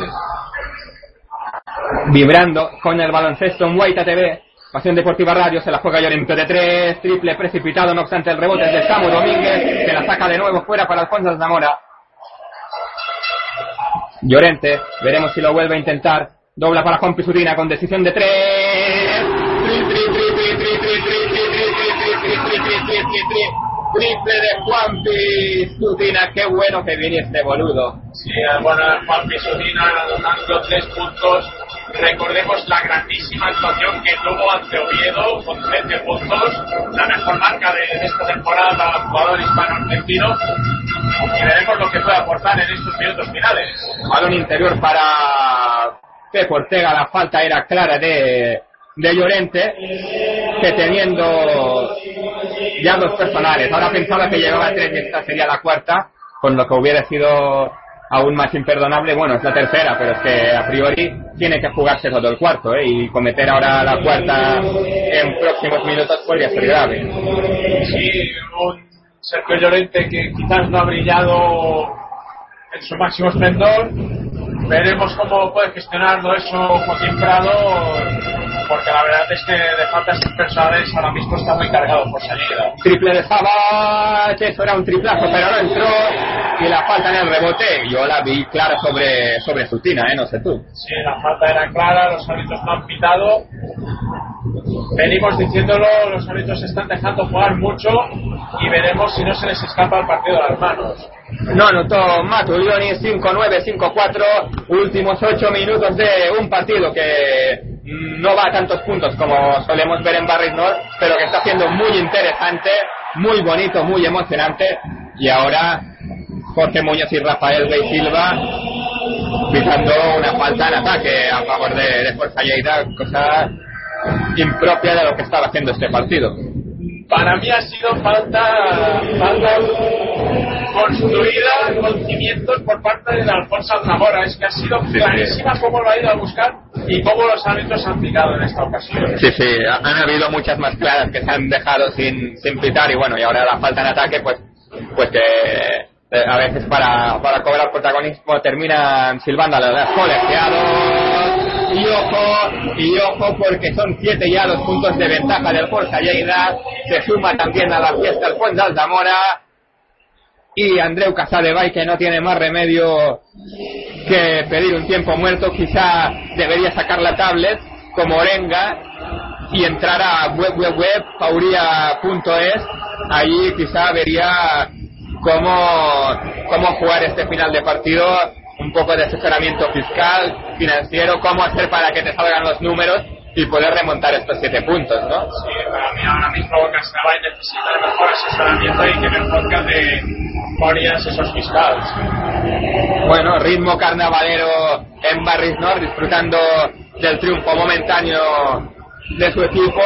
Vibrando con el baloncesto en Guaita TV. Pasión Deportiva Radio se la juega Llorente de tres, triple precipitado, no obstante el rebote de Samu Domínguez, que la saca de nuevo fuera para Alfonso Zamora. Llorente, veremos si lo vuelve a intentar. Dobla para Juan Pisutina con decisión de tres. Triple de Juan Pisutina, qué bueno que viene este boludo. Sí, bueno, Juan Pisutina anotando tres puntos. Recordemos la grandísima actuación que tuvo ante Oviedo con 13 puntos, la mejor marca de esta temporada para el jugador hispano-argentino. Y veremos lo que puede aportar en estos minutos finales. Balón interior para Pep Ortega, la falta era clara de, de Llorente, que teniendo ya dos personales, ahora pensaba que llevaba tres y esta sería la cuarta, con lo que hubiera sido aún más imperdonable, bueno, es la tercera, pero es que a priori tiene que jugarse todo el cuarto, ¿eh? y cometer ahora la cuarta en próximos minutos podría ser grave. Sí, un Sergio Llorente que quizás no ha brillado en su máximo esplendor. Veremos cómo puede gestionarlo eso Joaquín Prado, porque la verdad es que de faltas personales ahora mismo está muy cargado por salida. Triple de Sabat, eso era un triplazo, pero no entró, y la falta en el rebote, yo la vi clara sobre, sobre Sutina, ¿eh? no sé tú. Sí, la falta era clara, los árbitros no han pitado. Venimos diciéndolo, los árbitros están dejando jugar mucho y veremos si no se les escapa el partido de las manos. No anotó Matulioni 5-9, 5-4, últimos 8 minutos de un partido que no va a tantos puntos como solemos ver en Barris North, pero que está siendo muy interesante, muy bonito, muy emocionante. Y ahora Jorge Muñoz y Rafael Rey Silva pisando una falta en ataque a favor de, de Fuerza Lleida, cosa impropia de lo que estaba haciendo este partido. Para mí ha sido falta, falta construida con cimientos por parte de Alfonso Zamora. Es que ha sido clarísima cómo lo ha ido a buscar y cómo los árbitros han pitado en esta ocasión. Sí, sí, han habido muchas más claras que se han dejado sin, sin pitar y bueno, y ahora la falta en ataque, pues, pues que eh, a veces para, para cobrar protagonismo terminan silbando a los colegiados. Y ojo, y ojo porque son siete ya los puntos de ventaja del Forza Lleida. Se suma también a la fiesta el Fuente Altamora. Y Andreu Casadevall que no tiene más remedio que pedir un tiempo muerto. Quizá debería sacar la tablet como Orenga y entrar a web web web pauria.es. Allí quizá vería cómo, cómo jugar este final de partido, un poco de asesoramiento fiscal, financiero, cómo hacer para que te salgan los números y poder remontar estos siete puntos, ¿no? Sí, para mí ahora mismo Casabay necesita el mejor asesoramiento y que mejor que de Moria Asesors Fiscales. Bueno, ritmo carnavalero en Barris North, disfrutando del triunfo momentáneo de su equipo.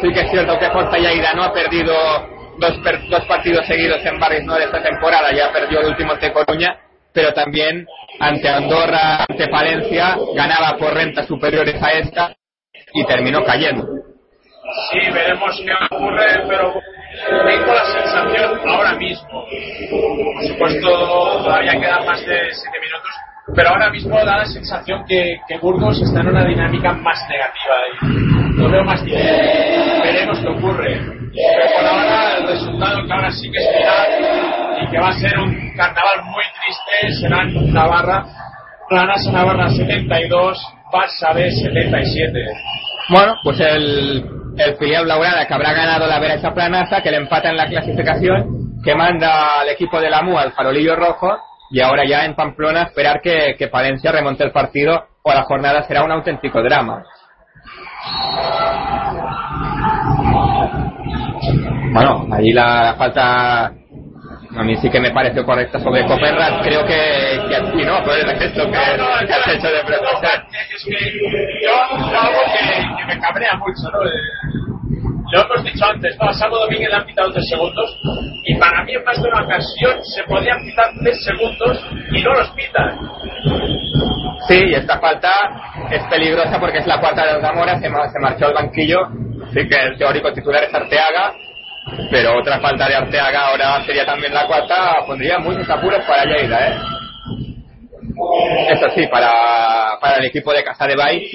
Sí que es cierto que Forza Lleida no ha perdido dos, per- dos partidos seguidos en Barris North esta temporada, ya perdió el último ante Coruña, pero también ante Andorra, ante Palencia, ganaba por rentas superiores a esta y terminó cayendo. Sí, veremos qué ocurre, pero tengo la sensación ahora mismo. Por supuesto, todavía quedan más de siete minutos, pero ahora mismo da la sensación que, Burgos está en una dinámica más negativa y lo veo más difícil. Veremos qué ocurre. Pero por ahora el resultado que ahora sí que es y que va a ser un carnaval muy triste será en Navarra. Planas Navarra 72, Barça B 77. Bueno, pues el, el filial Laurana que habrá ganado la Vera Planaza, que le empata en la clasificación, que manda al equipo de la MU al farolillo rojo, y ahora ya en Pamplona esperar que, que Palencia remonte el partido, o la jornada será un auténtico drama. Bueno, ahí la falta A mí sí que me pareció correcta sobre Copenrad. Creo que, que a ti no, por el gesto que, que has hecho de profesor. Es que yo algo que, que me cabrea mucho, ¿no? Eh, lo hemos dicho antes, ¿no? A Salvo Domínguez le han pitado tres segundos y para mí en más de una ocasión se podían pitar tres segundos y no los pitan. Sí, y esta falta es peligrosa porque es la cuarta de Zamora, se, se marchó al banquillo. Así que el teórico titular es Arteaga. Pero otra falta de Arteaga ahora sería también la cuarta, pondría muchos apuros para Lleida, ¿eh? Eso sí, para, para el equipo de Casa de Bay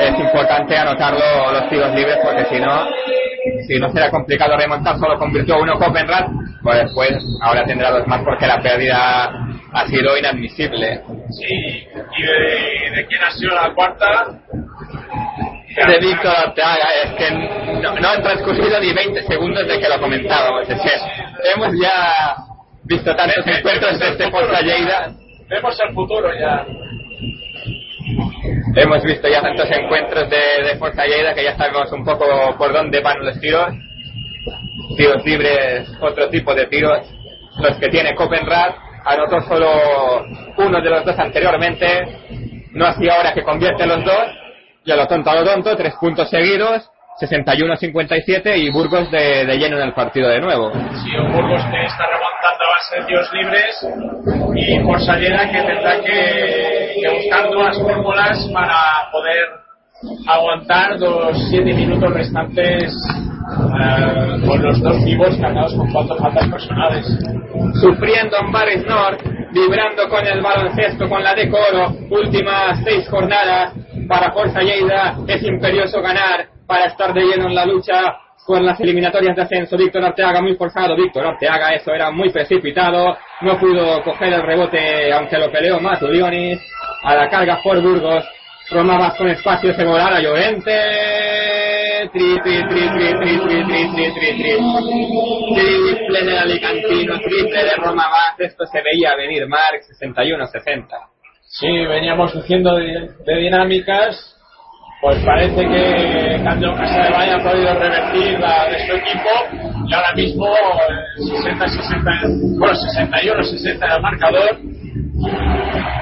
es importante anotar lo- los tiros libres porque si no, si no será complicado remontar, solo convirtió uno Copenrad, pues después ahora tendrá dos más porque la pérdida ha sido inadmisible. Sí, y de, de quién ha sido la cuarta. de Víctor Arteaga es que no, no han transcurrido ni 20 segundos de que lo comentábamos. Es que hemos ya visto tantos [LAUGHS] encuentros de este Forza Lleida, Vemos el futuro ya. hemos visto ya tantos encuentros de, de Forza Lleida que ya sabemos un poco por dónde van los tiros. Tiros libres, otro tipo de tiros. Los que tiene Copenrad, anotó solo uno de los dos anteriormente, no hacía ahora que convierte los dos, y a lo tonto a lo tonto, tres puntos seguidos, 61-57 y Burgos de, de lleno en el partido de nuevo. Sí, Burgos que está remontando de tiros libres y Forsallera que tendrá que, que buscar nuevas fórmulas para poder aguantar los siete minutos restantes eh, con los dos vivos cargados con cuatro faltas personales. Sufriendo en Baris North, vibrando con el baloncesto, con la decoro, últimas seis jornadas para Forza Lleida, es imperioso ganar para estar de lleno en la lucha por las eliminatorias de ascenso. Víctor Arteaga muy forzado, Víctor Arteaga, eso era muy precipitado, no pudo coger el rebote aunque lo peleó Matulionis, a la carga por Burgos, Roma con espacio se volar a Llorente, tri, tri, tri, tri, tri, tri, tri, tri, tri, tri. triple del Alicantino, triple de Roma Vaz, esto se veía venir, Mark, 61-60. Sí, veníamos diciendo de, de dinámicas, pues parece que Cándido Casadevall ha podido revertir la de su equipo y ahora mismo eh, 60-60, bueno, 61-60 en el marcador.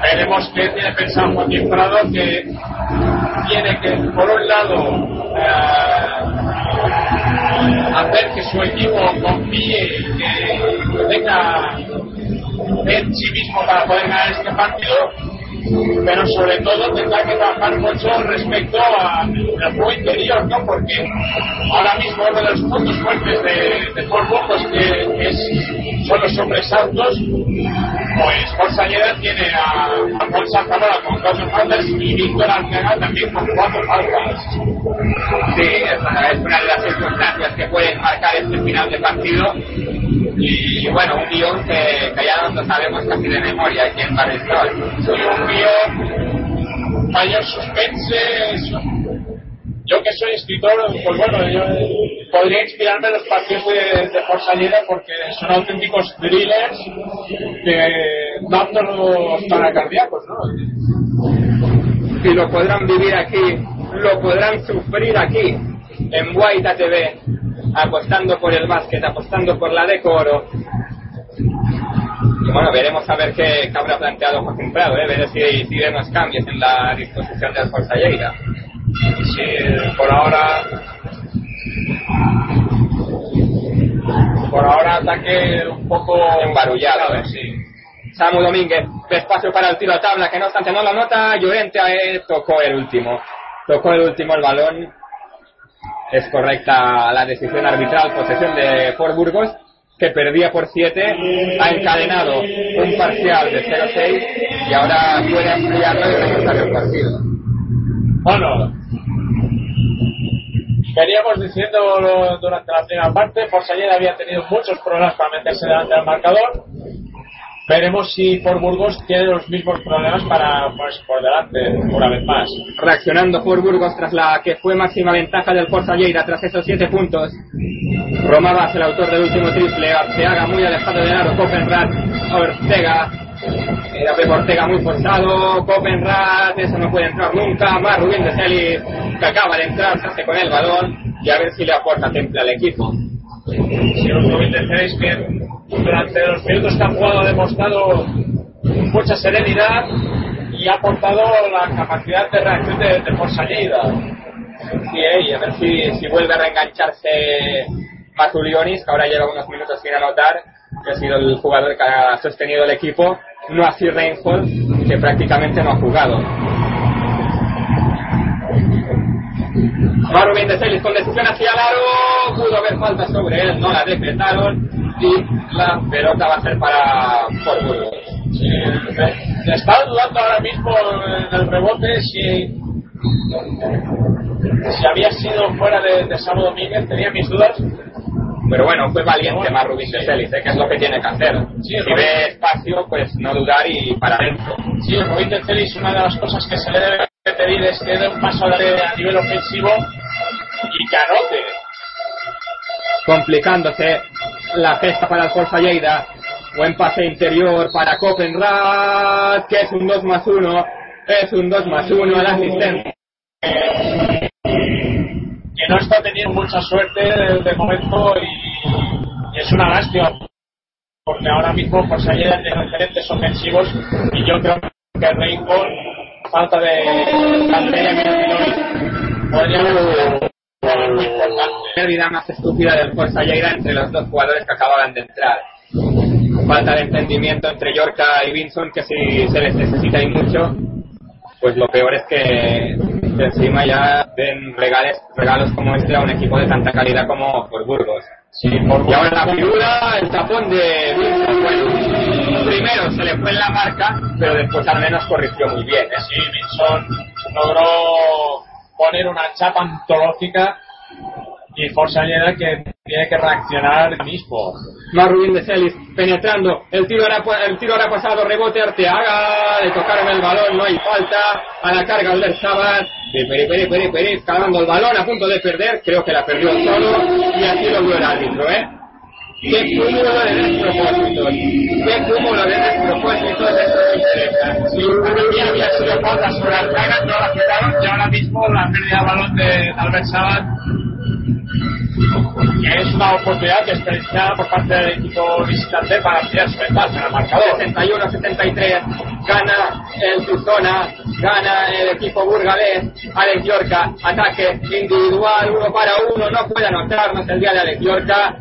Veremos qué tiene pensado Joaquín Prado que tiene que, por un lado, eh, hacer que su equipo confíe y que tenga en sí mismo para poder ganar este partido pero sobre todo tendrá que trabajar mucho respecto al juego interior, ¿no? Porque ahora mismo uno de los puntos fuertes de, de Burgos que es, son los hombres altos, pues Lleida tiene a, a Zamora con cuatro faltas y Víctor Arteaga también con cuatro faltas. Sí, es una, de las circunstancias que pueden marcar este final de partido. Y bueno, un guion que, que ya no sabemos casi de memoria aquí en Barristol. Mayor suspense. Yo que soy escritor, pues bueno, yo podría inspirarme en los partidos de, de Forza Lleida porque son auténticos thrillers que dan los paracardíacos, ¿no? Y lo podrán vivir aquí, lo podrán sufrir aquí, en Guaita TV, apostando por el básquet, apostando por la decoro. Y bueno, veremos a ver qué, qué habrá planteado Joaquín Prado, ¿eh? ver si, si vemos cambios en la disposición del Forza Lleida. Sí, por ahora. Por ahora ataque un poco embarullado, ¿eh? sí. Samu Domínguez, espacio para el tiro a tabla, que no obstante no lo nota, Llorente eh, tocó el último. Tocó el último el balón. Es correcta la decisión arbitral, posesión de Fort Burgos, que perdía por 7, ha encadenado un parcial de 0-6 y ahora puede ampliarlo y remontar el partido. Bueno, veníamos diciendo durante la primera parte, Lleida había tenido muchos problemas para meterse delante del marcador. Veremos si por Burgos tiene los mismos problemas para ponerse por delante una vez más. Reaccionando por Burgos tras la que fue máxima ventaja del Forza Lleida tras esos 7 puntos. Romabas, el autor del último triple, Arteaga muy alejado de Aro, Copenrad, Ortega, era Pepe Ortega muy forzado, Copenrad, eso no puede entrar nunca, más Rubén de Celis, que acaba de entrar, se hace con el balón y a ver si le aporta temple al equipo. Si os comentaréis que durante los minutos que ha jugado ha demostrado mucha serenidad y ha aportado la capacidad de reacción de, de Forza Lleida. Sí, eh, y a ver si, si vuelve a reengancharse Mazulionis, que ahora lleva unos minutos sin anotar, que ha sido el jugador que ha sostenido el equipo, no así Reinhold, que prácticamente no ha jugado. Maru Celis con decisión hacia el aro, pudo haber falta sobre él, no la decretaron y la pelota va a ser para por Burgos. Sí, me- estaba dudando ahora mismo en el rebote si, si había sido fuera de, de Sábado Domínguez, tenía mis dudas. Pero bueno, fue valiente más Rubín Celis, ¿eh? que es lo que tiene que hacer. Sí, si Rubín. ve espacio, pues no dudar y para adentro. Sí, de Celis, una de las cosas que se le debe pedir es que dé un paso a nivel ofensivo y que anote. complicándose la gesta para el Forza Lleida. Buen pase interior para Copenrad, que es un 2 más 1. Es un 2 más 1 al asistente. que no está teniendo mucha suerte de, momento y, y es una lástima porque ahora mismo pues ayer tiene referentes ofensivos y yo creo que Rainbow falta de podría haber sido muy importante pérdida más estúpida Forza Lleida entre los dos jugadores que acababan de entrar. Falta de entendimiento entre Yorka y Vinson, que si se les necesita y mucho, pues lo peor es que encima ya den regales, regalos como este a un equipo de tanta calidad como por Burgos. Y ahora la figura, el tapón de bueno, primero se le fue en la marca, pero después al menos corrigió muy bien. ¿eh? sí Vinson logró poner una chapa antológica y Forza Lleida que tiene que reaccionar mismo Más Rubín de Celis penetrando. El tiro era, el tiro era pasado, rebote Arteaga. Le tocaron el balón, no hay falta. A la carga Alder Sabat. Peri, peri, peri, peri, clavando el balón a punto de perder. Creo que la perdió solo. Y así lo vio el árbitro, ¿eh? Qué cúmulo de despropósitos. Qué cúmulo de despropósitos. Interesa. Sí, para mí había sido falta sobre Arteaga, no la quitaron y ahora mismo la pérdida de balón de de Albert Sabat que es una oportunidad desperdiciada por parte del equipo visitante para ampliar su ventaja en el marcador. 61-73, gana el su zona, gana el equipo burgalés, Alex Yorca, ataque individual, uno para uno, no puede anotar, no es el día de Alex Yorca,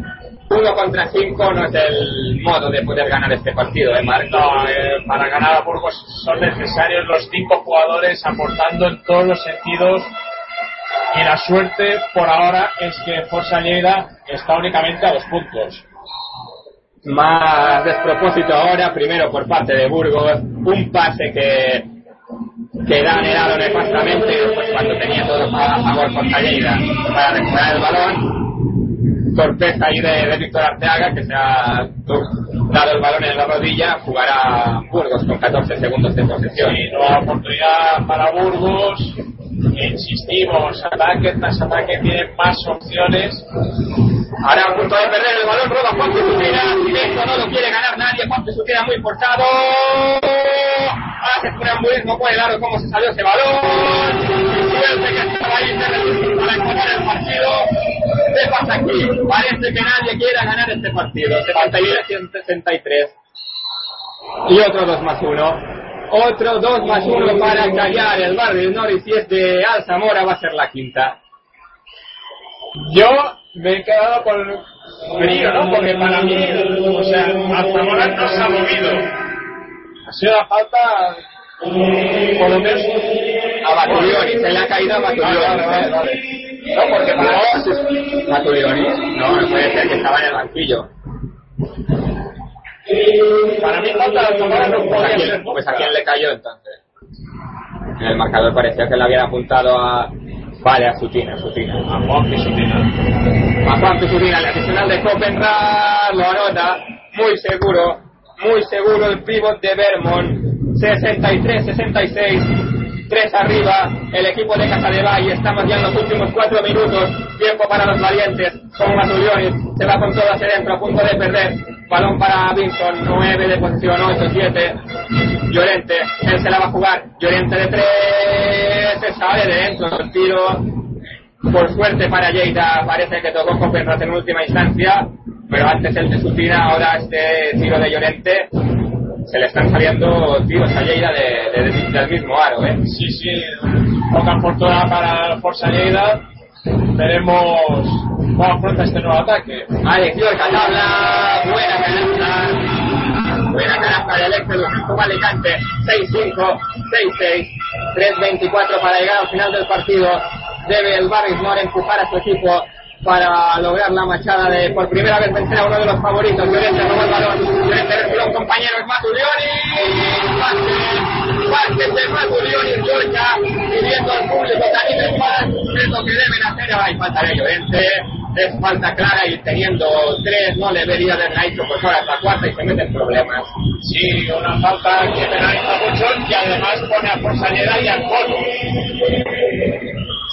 uno contra cinco no es el modo de poder ganar este partido, ¿eh, Marc? No, eh, para ganar a Burgos son necesarios los cinco jugadores aportando en todos los sentidos y la suerte por ahora es que Forza Lleida está únicamente a dos puntos. Más despropósito ahora, primero por parte de Burgos, un pase que que da anhelado nefastamente pues cuando tenía todo a favor por Calleira para recuperar el balón torpeza ahí de, de Víctor Arteaga que se ha dado el balón en la rodilla jugará Burgos con 14 segundos de posesión Sí, nueva oportunidad para Burgos. Insistimos, ataque tras ataque tienen más opciones. Ahora a punto de perder el balón, roba Juan Pesutera. Esto no lo quiere ganar nadie. Juan Pesutera muy forzado. Ahora se pone muy no puede cómo se salió ese balón. Suerte que estaba ahí para encontrar el partido. ¿Qué pasa aquí? Parece que nadie quiera ganar este partido. 73-63. Y otro 2 más 1. Otro 2 más 1 para callar el barrio Norris. Si es de Alzamora, va a ser la quinta. Yo me he quedado con frío, ¿no? Porque para mí, o sea, Alzamora no se ha movido. Ha sido la falta, por lo menos, a Batulioni, se le ha caído a. Vale, vale, vale. No, porque para Batulioni, no, no puede ser que estaba en el banquillo. Para mí falta Alzamora no Pues a, quién, pues a quién le cayó entonces. En el marcador parecía que le habían apuntado a. Vale, a Sutina, a Sutina. A Juan Pisutina. A Juan Pisutina, el adicional de Copenhague, lo anota. Muy seguro, muy seguro el pivot de Vermont. 63-66. 3 arriba, el equipo de Casa de Valle, estamos ya en los últimos 4 minutos, tiempo para los valientes, son Mazuliones, se va con todo hacia dentro, a punto de perder, balón para Vinson, 9 de posición, 8, 7, Llorente, él se la va a jugar, Llorente de 3, se sale de dentro, el tiro, Por suerte para Lleida parece que tocó Copenhague en última instancia, pero antes el de Sutina, ahora este tiro de Llorente, se le están saliendo tiros a Lleida de, de- de- del mismo aro, ¿eh? Sí, sí, poca fortuna para Forza Lleida. Veremos cómo afronta este nuevo ataque. Alex Llorca tabla, buena canasta, buena canasta del ex del Alicante, 6-5, 6-6, 3-24 para llegar al final del partido. Debe el Barrismore empujar a su equipo para lograr la machada de por primera vez vencer a uno de los favoritos. Llorente robó el balón, Llorente recibe a un compañero, es pase, pase de Matulioni, Llorca, pidiendo al público anime más, es lo que deben hacer. Hay falta de Llorente, es falta clara y teniendo tres no le debería haber hecho pues ahora hasta cuarta y se meten problemas. Sí, una falta que penaliza mucho y además pone a Forza Lleida y al Colo.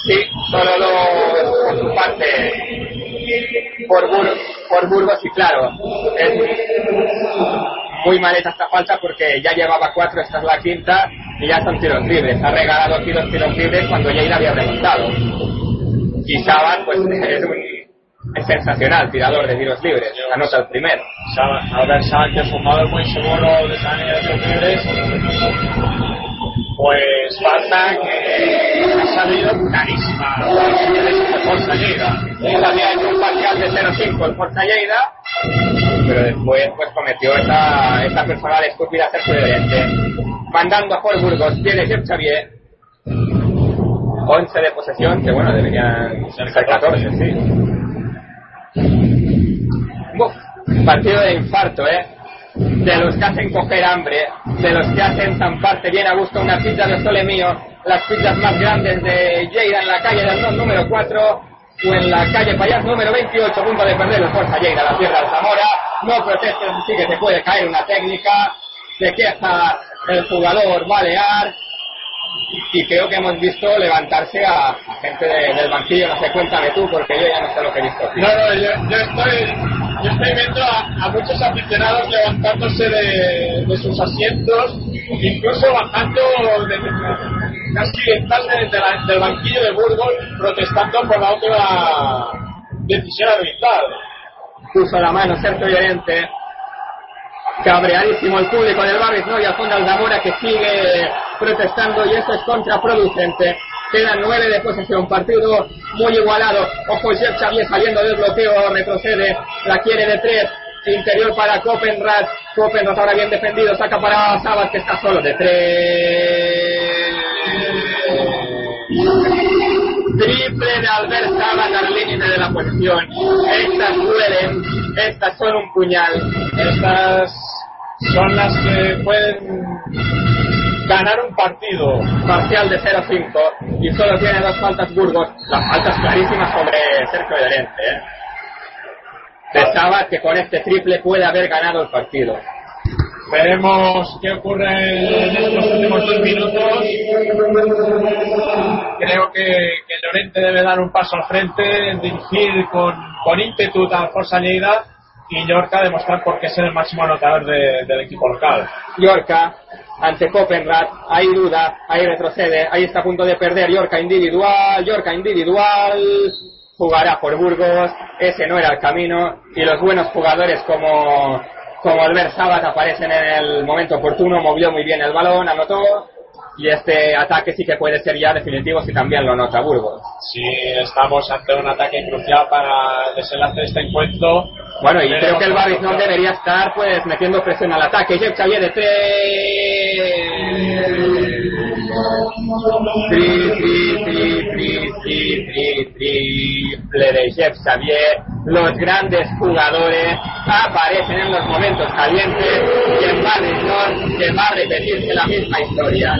Sí, solo lo, por su parte por, Bur- por Burgos y claro, es muy maleta esta falta porque ya llevaba cuatro, esta es la quinta y ya son tiros libres. Ha regalado aquí dos tiros libres cuando Lleida había remontado. Y Sabat pues [LAUGHS] es un es sensacional tirador de tiros libres, anota el primero. Sabat, que es un jugador muy seguro de línea de tiros libres, pues falta que ha salido clarísima de Forza Lleida. Él había hecho un parcial de 0-5 en Forza Lleida, pero después pues cometió esta, esta personal estúpida ser. Mandando a Fort Burgos, tiene Jeff Xavier, 11 de posesión, que bueno, deberían ser 14, sí. Uf, partido de infarto, ¿eh? De los que hacen coger hambre, de los que hacen zamparte bien a gusto una pizza de sole mío, las pizzas más grandes de Lleida en la calle del Norte número 4 o en la calle Payas número 28, a punto de perder el Fuerza Lleida, la tierra de Zamora. No protestes, sí que te puede caer una técnica, se queja el jugador Balear, y creo que hemos visto levantarse a, gente de- del banquillo, no sé, cuéntame tú, porque yo ya no sé lo que he visto. No, no, yo, yo estoy, yo estoy viendo a, a muchos aficionados levantándose de, sus asientos, incluso bajando casi de- del banquillo de Burgos protestando por la otra decisión arbitral. Puso la mano Sergio Llorente, cabreadísimo el público del Barris, ¿no? Y al fondo Aldamora que sigue protestando y eso es contraproducente. Quedan nueve de posesión, partido muy igualado. Ojo, Jeff Xavier saliendo del bloqueo, retrocede, la quiere de tres. Interior para Copenrad. Copenrad ahora bien defendido, saca para Sabas que está solo de tres. Triple de Albert Sabas al límite de la posición. Estas duelen, estas son un puñal. Estas son las que pueden ganar un partido. Parcial de 0-5 y solo tiene dos faltas Burgos. Las faltas clarísimas sobre Sergio Llorente. ¿eh? Pensaba que con este triple puede haber ganado el partido. Veremos qué ocurre en estos últimos dos minutos. Creo que, que Llorente debe dar un paso al frente, dirigir con, con ímpetu a Forza Lleida y Llorca demostrar por qué es el máximo anotador de- del equipo local. Yorca ante Copenrad, ahí duda, ahí retrocede, ahí está a punto de perder Yorca individual, Yorca individual, jugará por Burgos, ese no era el camino, y los buenos jugadores como, como Albert Sabat aparecen en el momento oportuno, movió muy bien el balón, anotó, y este ataque sí que puede ser ya definitivo si también lo nota Burgos. Sí, estamos ante un ataque crucial para el desenlace de este encuentro. Bueno, y creo que el no debería estar pues metiendo presión al ataque. Jeff Xavier de tres. Tri, tri, tri, tri, tri, tri, triple de Jeff Xavier. Los grandes jugadores aparecen en los momentos calientes y en no que va a repetirse la misma historia.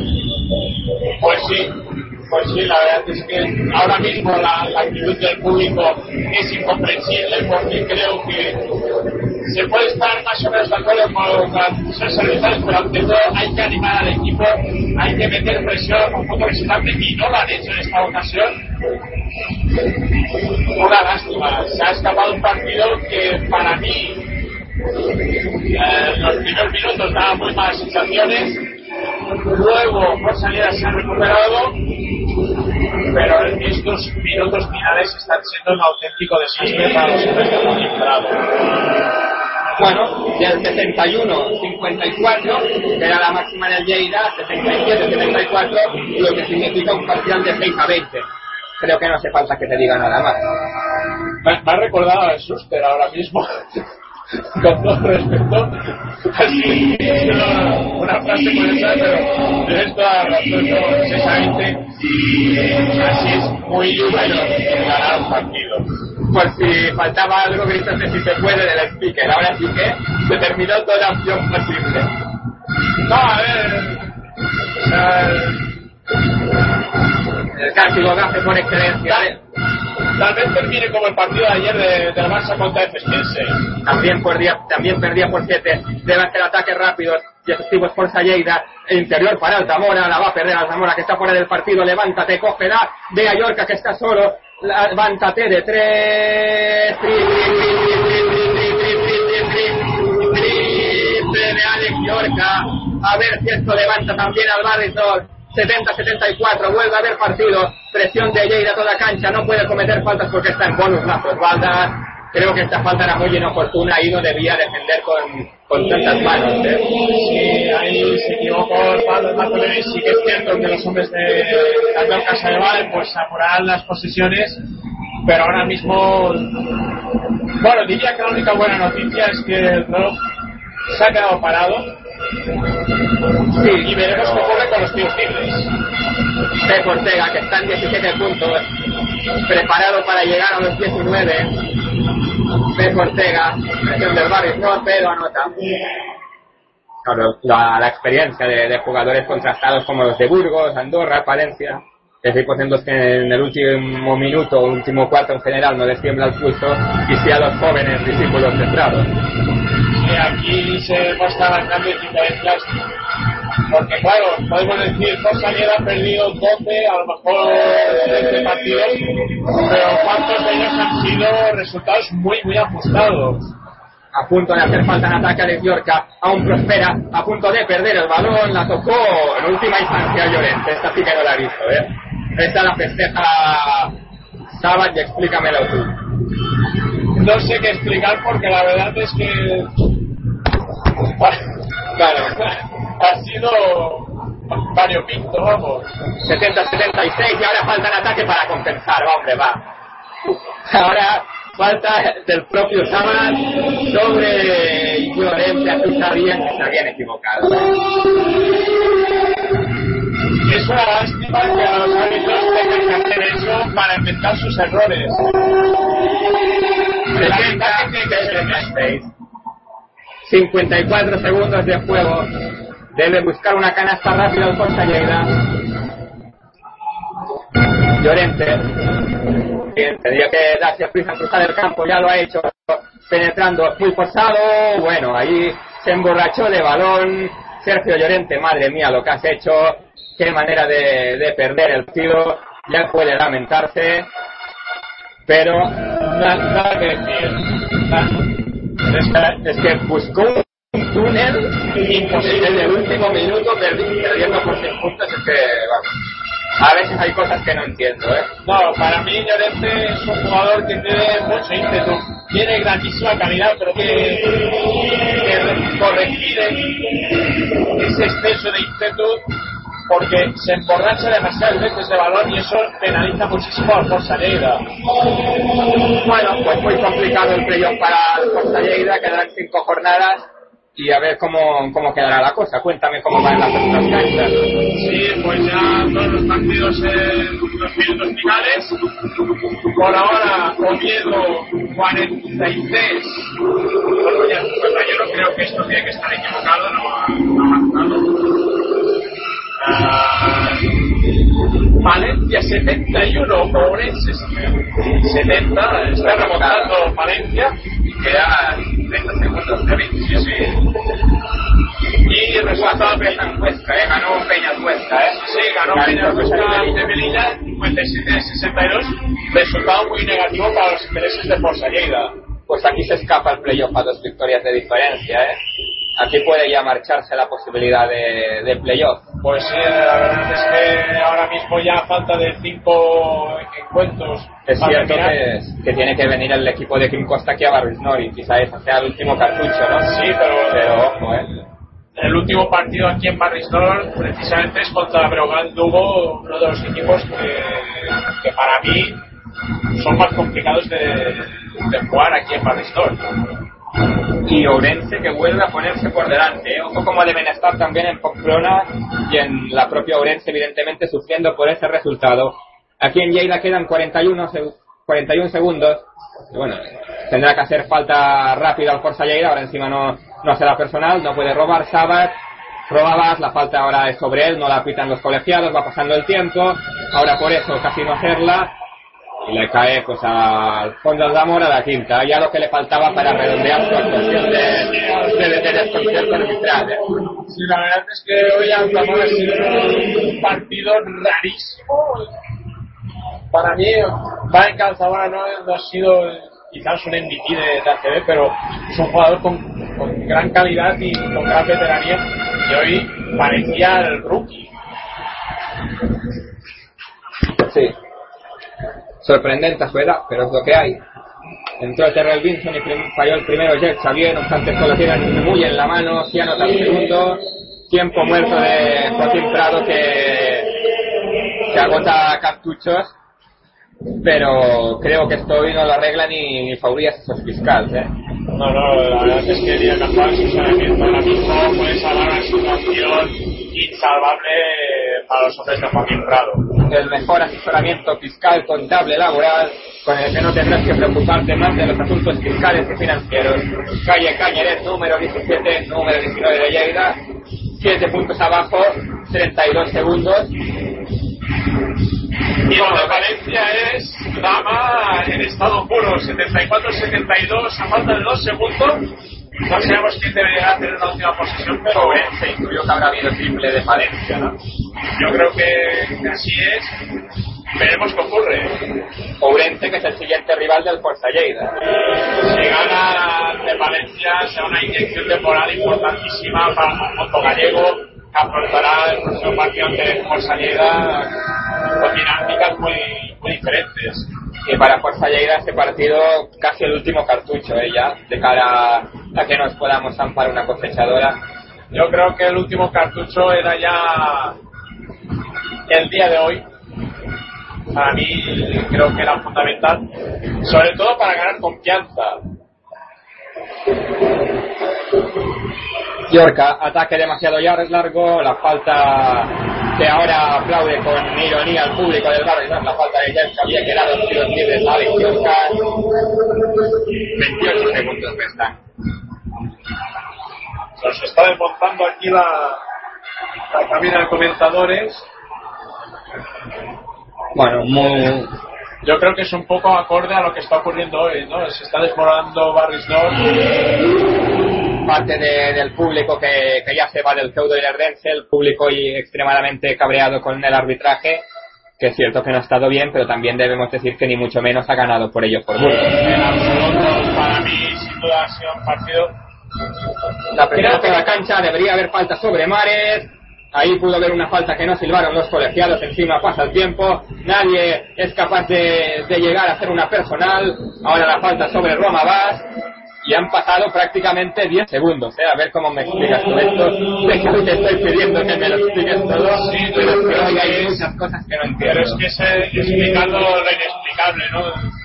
Pues sí, pues sí, la verdad es que ahora mismo la, actitud del público es incomprensible porque creo que se puede estar más o menos de acuerdo con las decisiones arbitrales, pero ante todo hay que animar al equipo, hay que meter presión un poco visitante y no lo han hecho en esta ocasión. Una lástima, se ha escapado un partido que para mí eh, los primeros minutos daba muy malas sensaciones. Luego, Forza Lleida se ha recuperado, pero estos minutos finales están siendo un auténtico desastre para los Joaquín Prado. Bueno, del 61-54, que era la máxima del Lleida, 77-74, lo que significa un parcial de 6 a 20. Creo que no hace falta que te diga nada más. Me, me ha recordado a Schuster ahora mismo. Con todo respeto, así una, frase curiosa, pero tienes toda la razón, no, precisamente así es muy bueno ganar un partido. Por si faltaba algo, de si se puede del speaker. Ahora sí que se terminó toda opción posible. No, a ver, sea, El castigo gafe por excelencia. ¿eh? Tal vez termine como el partido de ayer de, del Barça contra Efesquense. También perdía, también perdía por 7. Debe hacer ataques rápidos y efectivos por Lleida. Interior para Altamora. La va a perder Altamora que está fuera del partido. Levántate, cógela. Ve a Yorca que está solo. Levántate de 3. Triple de Alex Yorca. A ver si esto levanta también al Barrisol. 70-74, vuelve a haber partido, presión de Lleida a toda cancha, no puede cometer faltas porque está en bonus las espaldas. Creo que esta falta era muy inoportuna y no debía defender con, con tantas manos. ¿eh? Sí, ahí se equivocó Pablo Martínez. Sí que es cierto que los hombres de Andor Casadevall pues apurarán las posiciones, pero ahora mismo, bueno, diría que la única buena noticia es que el reloj se ha quedado parado. Sí, y veremos qué ocurre con los tiros libres. Pep Ortega, que está en 17 puntos, preparado para llegar a los 19. Pep Ortega, presión del barrio, no, pero anota. Claro, la, la experiencia de, jugadores contrastados como los de Burgos, Andorra, Palencia, equipos en los que en el último minuto, último cuarto en general, no les tiembla el pulso, y sí a los jóvenes discípulos de Y aquí se el cambio de diferencias. Porque claro, podemos decir, Lleida ha perdido 12, a lo mejor 13 partidos, pero ¿cuántos de ellos han sido resultados muy, muy ajustados? a punto de hacer falta en ataque a Alex Yorca, aún prospera, a punto de perder el balón, la tocó en última instancia Llorente, esta sí que no la he visto, ¿eh? Esta la festeja Sabat y explícamelo tú. No sé qué explicar porque la verdad es que Claro, ha sido variopinto, vamos. 70-76 y ahora falta en ataque para compensar, hombre, va. Ahora falta del propio Sabat sobre Llorente, aquí sabían que se habían equivocado. Es una lástima que a los árbitros tengan que hacer eso para inventar sus errores. 76. 54 segundos de juego. Debe buscar una canasta rápida Forza Lleida. Llorente. Tendría que darse prisa en cruzar el campo, ya lo ha hecho. Penetrando muy forzado. Bueno, ahí se emborrachó de balón. Sergio Llorente, madre mía, lo que has hecho. Qué manera de, de perder el tiro. Ya puede lamentarse. Pero Nada. Es que, buscó un túnel imposible en el último minuto perdi- perdiendo por 100 puntos. Es que, vamos, a veces hay cosas que no entiendo, ¿eh? No, para mí Llorente es un jugador que tiene mucho ímpetu, tiene grandísima calidad, pero que, que corregir ese exceso de ímpetu porque se emborracha demasiadas veces de balón y eso penaliza muchísimo al Forza Lleida. Bueno, pues muy complicado el playoff para el Forza Lleida, quedan cinco jornadas y a ver cómo, cómo quedará la cosa. Cuéntame cómo van las otras canchas. Sí, pues ya todos los partidos en los minutos finales. Por ahora, Oviedo 46. Bueno, ya, bueno, yo no creo que esto tiene que estar equivocado, no. Valencia 71, Ourense 70, está remontando Valencia y queda 30 segundos de 27. Y resultado Peña Huesca, ¿eh? ganó Peña Huesca, ¿eh? sí, ganó Peña Huesca de Melilla 57-62, resultado muy negativo para los intereses de Forza Lleida. Pues aquí se escapa el playoff a dos victorias de diferencia, ¿eh? Aquí puede ya marcharse la posibilidad de, de playoff. Pues sí, la verdad es que ahora mismo ya falta de cinco encuentros. Es cierto que, que tiene que venir el equipo de Kim Costa aquí a Barrisnor y quizá ese sea el último cartucho, ¿no? Sí, pero, Pero ojo, ¿eh? el último partido aquí en Barrisnor precisamente es contra Brogan Lugo, uno de los equipos que, que para mí son más complicados de, de jugar aquí en Barrisnor. Y Ourense que vuelve a ponerse por delante. ¿eh? Ojo como deben estar también en Pamplona y en la propia Ourense, evidentemente, sufriendo por ese resultado. Aquí en Lleida quedan 41, seg- 41 segundos. Bueno, tendrá que hacer falta rápida al Forza Lleida. Ahora encima no, no la personal, no puede robar Sabat. Probabas, la falta ahora es sobre él, no la pitan los colegiados, va pasando el tiempo. Ahora por eso casi no hacerla. Y le cae pues al fondo de Zamora a la quinta. Ya lo que le faltaba para redondear su actuación de, de, de desconcierto arbitral. ¿eh? Sí, la verdad es que hoy Zamora ha sido un partido rarísimo. Para mí, Brian Calzamora no, no ha sido quizás un MVP de, de ACB, pero es un jugador con, con gran calidad y con gran veteranía. Y hoy parecía el rookie. Sí. Sorprendente a su edad, pero es lo que hay. Entró Terrell Vinson y falló el primero Jet Xavier, un antes lo tienen muy en la mano, si anota el segundo. Tiempo muerto de Joaquín Prado que, que agota cartuchos, pero creo que esto hoy no lo arregla ni, ni Faurías esos fiscales, ¿eh? No, no, la verdad es que ni el mejor asesoramiento ahora mismo puede salvar una situación insalvable para los hombres de Joaquín Prado. el mejor asesoramiento fiscal, contable, laboral, con el que no tendrás que preocuparte más de los asuntos fiscales y financieros. Calle Cañeres, número 17, número 19 de Lleida, 7 puntos abajo, 32 segundos. Y de Valencia es dama en estado puro, 74-72 a falta de dos segundos. No sabemos quién debería tener la última posesión, pero se incluyó que habrá habido triple de Valencia, ¿no? yo creo que así es. Veremos qué ocurre. Ourense, que es el siguiente rival del Forza Lleida. Si gana de Valencia, será una inyección temporal importantísima para el conjunto gallego, que afrontará el próximo partido ante Forza Lleida con dinámicas muy, muy diferentes. Y para Forza Lleida este partido casi el último cartucho, ¿eh? Ya, de cara a que nos podamos zampar una cosechadora. Yo creo que el último cartucho era ya el día de hoy. Para mí creo que era fundamental, sobre todo para ganar confianza. Yorca, ataque demasiado largo, la falta que ahora aplaude con ironía al público del barrio, la falta de que había quedado en tiros libres Alex Yorca. 28 segundos restan. Nos está desmontando aquí la, la cabina de comentadores. Bueno, muy... Yo creo que es un poco acorde a lo que está ocurriendo hoy, ¿no? Se está desmoronando Barris North. Parte de- del público que, que ya se va del feudo del Rense, el público y extremadamente cabreado con el arbitraje, que es cierto que no ha estado bien, pero también debemos decir que ni mucho menos ha ganado por ello por Burgos. En absoluto, para mí, sin duda, ha sido un partido. La primera de la cancha debería haber falta sobre Mares. Ahí pudo haber una falta que no silbaron los colegiados. Encima pasa el tiempo. Nadie es capaz de, de llegar a hacer una personal. Ahora la falta sobre Roma Vaz. Y han pasado prácticamente 10 segundos. ¿eh? A ver cómo me explicas tú esto. Sé que te estoy pidiendo que me lo expliques todo. Sí, pero es que pero es hay es- muchas cosas que no entiendo. Pero es que es explicando lo inexplicable, ¿no?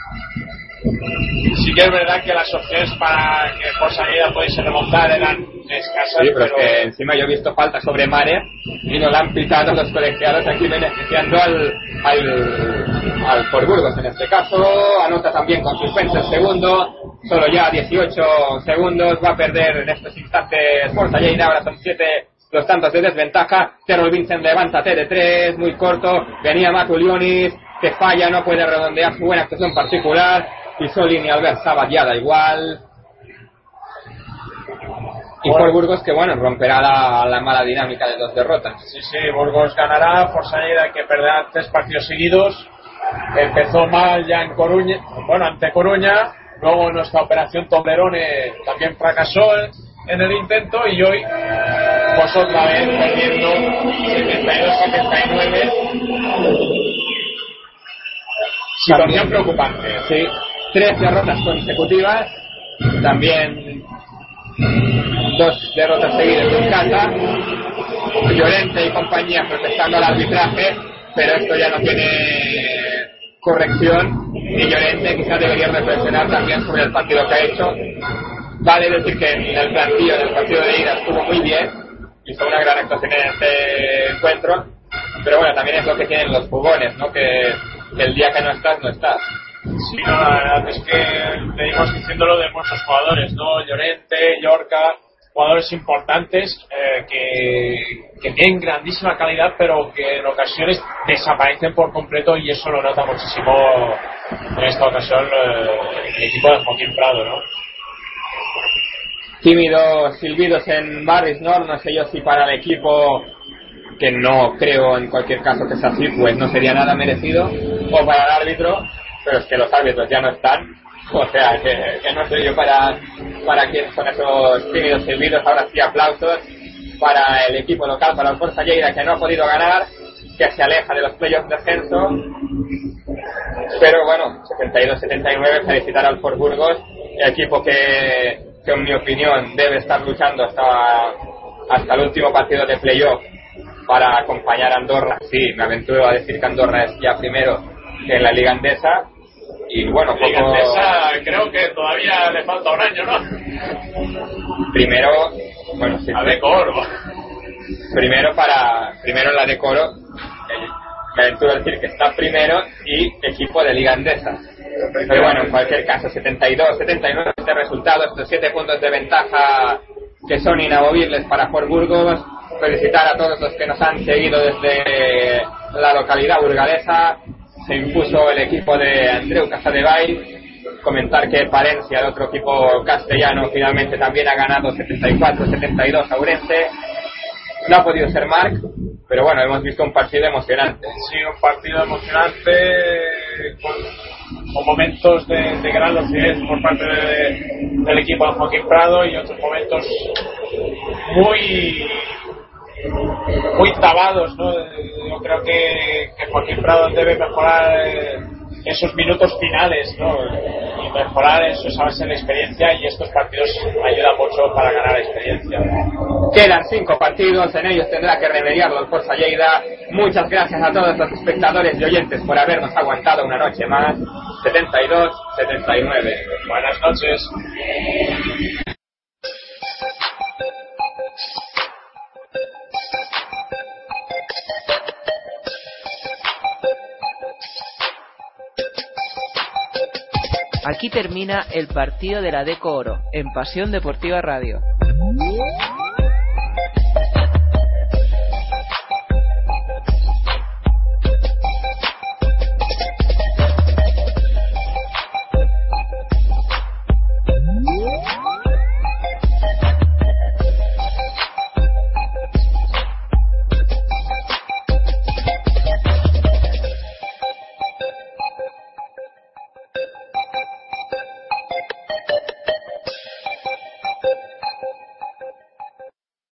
Sí que es verdad que las opciones para que Forza Lleida pudiese remontar eran escasas, Sí, pero es pero que encima yo he visto falta sobre Mare y no la han pitado los colegiados aquí beneficiando al, al, al Fort Burgos en este caso. Anota también con suspenso el segundo. Solo ya 18 segundos. Va a perder en estos instantes Forza Lleida. Ahora son 7 los tantos de desventaja. Terrell Vincent levántate de 3, muy corto. Venía Matulionis, que falla, no puede redondear su buena actuación particular. Y Solin y Albert Sabat ya da igual. Y Fort Burgos que bueno, romperá la, la mala dinámica de dos derrotas. sí, sí, Burgos ganará, Forza Lleida que perderá tres partidos seguidos. Empezó mal ya en Coruña, bueno, ante Coruña, luego nuestra operación Toblerone también fracasó. en el intento y hoy pues otra vez perdiendo 72-79 situación preocupante Sí, tres derrotas consecutivas, también dos derrotas seguidas en casa, Llorente y compañía protestando al arbitraje, pero esto ya no tiene corrección y Llorente quizás debería reflexionar también sobre el partido que ha hecho. Vale decir que en el plantillo del partido de ida estuvo muy bien, hizo una gran actuación en este encuentro, pero bueno, también es lo que tienen los jugones, ¿no? Que, el día que no estás, no estás. Sí, no, la verdad es que venimos diciéndolo de muchos jugadores, ¿no? Llorente, Yorca, jugadores importantes eh, que, tienen grandísima calidad, pero que en ocasiones desaparecen por completo y eso lo nota muchísimo en esta ocasión eh, el equipo de Joaquín Prado, ¿no? tímidos silbidos en Barris, ¿no? No sé yo si para el equipo, que no creo en cualquier caso que sea así, pues no sería nada merecido, o para el árbitro, pero es que los árbitros ya no están, [LAUGHS] o sea, que, no sé yo para, para quién son esos tímidos silbidos, ahora sí aplausos para el equipo local, para el Forza Lleida, que no ha podido ganar, que se aleja de los playoffs de ascenso, pero bueno, 72-79, felicitar al Fort Burgos, equipo que, que en mi opinión debe estar luchando hasta, hasta el último partido de playoff para acompañar a Andorra. Sí, me aventuro a decir que Andorra es ya primero en la Liga Andesa. Y bueno, poco... Liga Andesa, creo que todavía le falta un año, ¿no? Primero, bueno, sí. A Decoro. Primero para, primero la Decoro, me aventuro a decir que está primero y equipo de Liga Andesa. Pero bueno, en cualquier caso, 72, 79 este resultado, estos 7 puntos de ventaja que son inamovibles para Fort Burgos. Felicitar a todos los que nos han seguido desde la localidad burgalesa. Se impuso el equipo de Andreu Casadevall. Comentar que Palencia, el otro equipo castellano, finalmente también ha ganado 74-72 a Urense. No ha podido ser Marc, pero bueno, hemos visto un partido emocionante. Sí, un partido emocionante con, con momentos de, de, gran lucidez por parte de, del equipo de Joaquín Prado y otros momentos muy muy tabados, ¿no? Yo creo que, que Joaquín Prado debe mejorar eh, esos minutos finales, ¿no? Y mejorar en sus avances en experiencia y estos partidos ayudan mucho para ganar experiencia. Quedan cinco partidos, en ellos tendrá que remediarlo el Forza Lleida. Muchas gracias a todos los espectadores y oyentes por habernos aguantado una noche más. 72-79. Buenas noches. Aquí termina el partido de la Deco Oro en Pasión Deportiva Radio.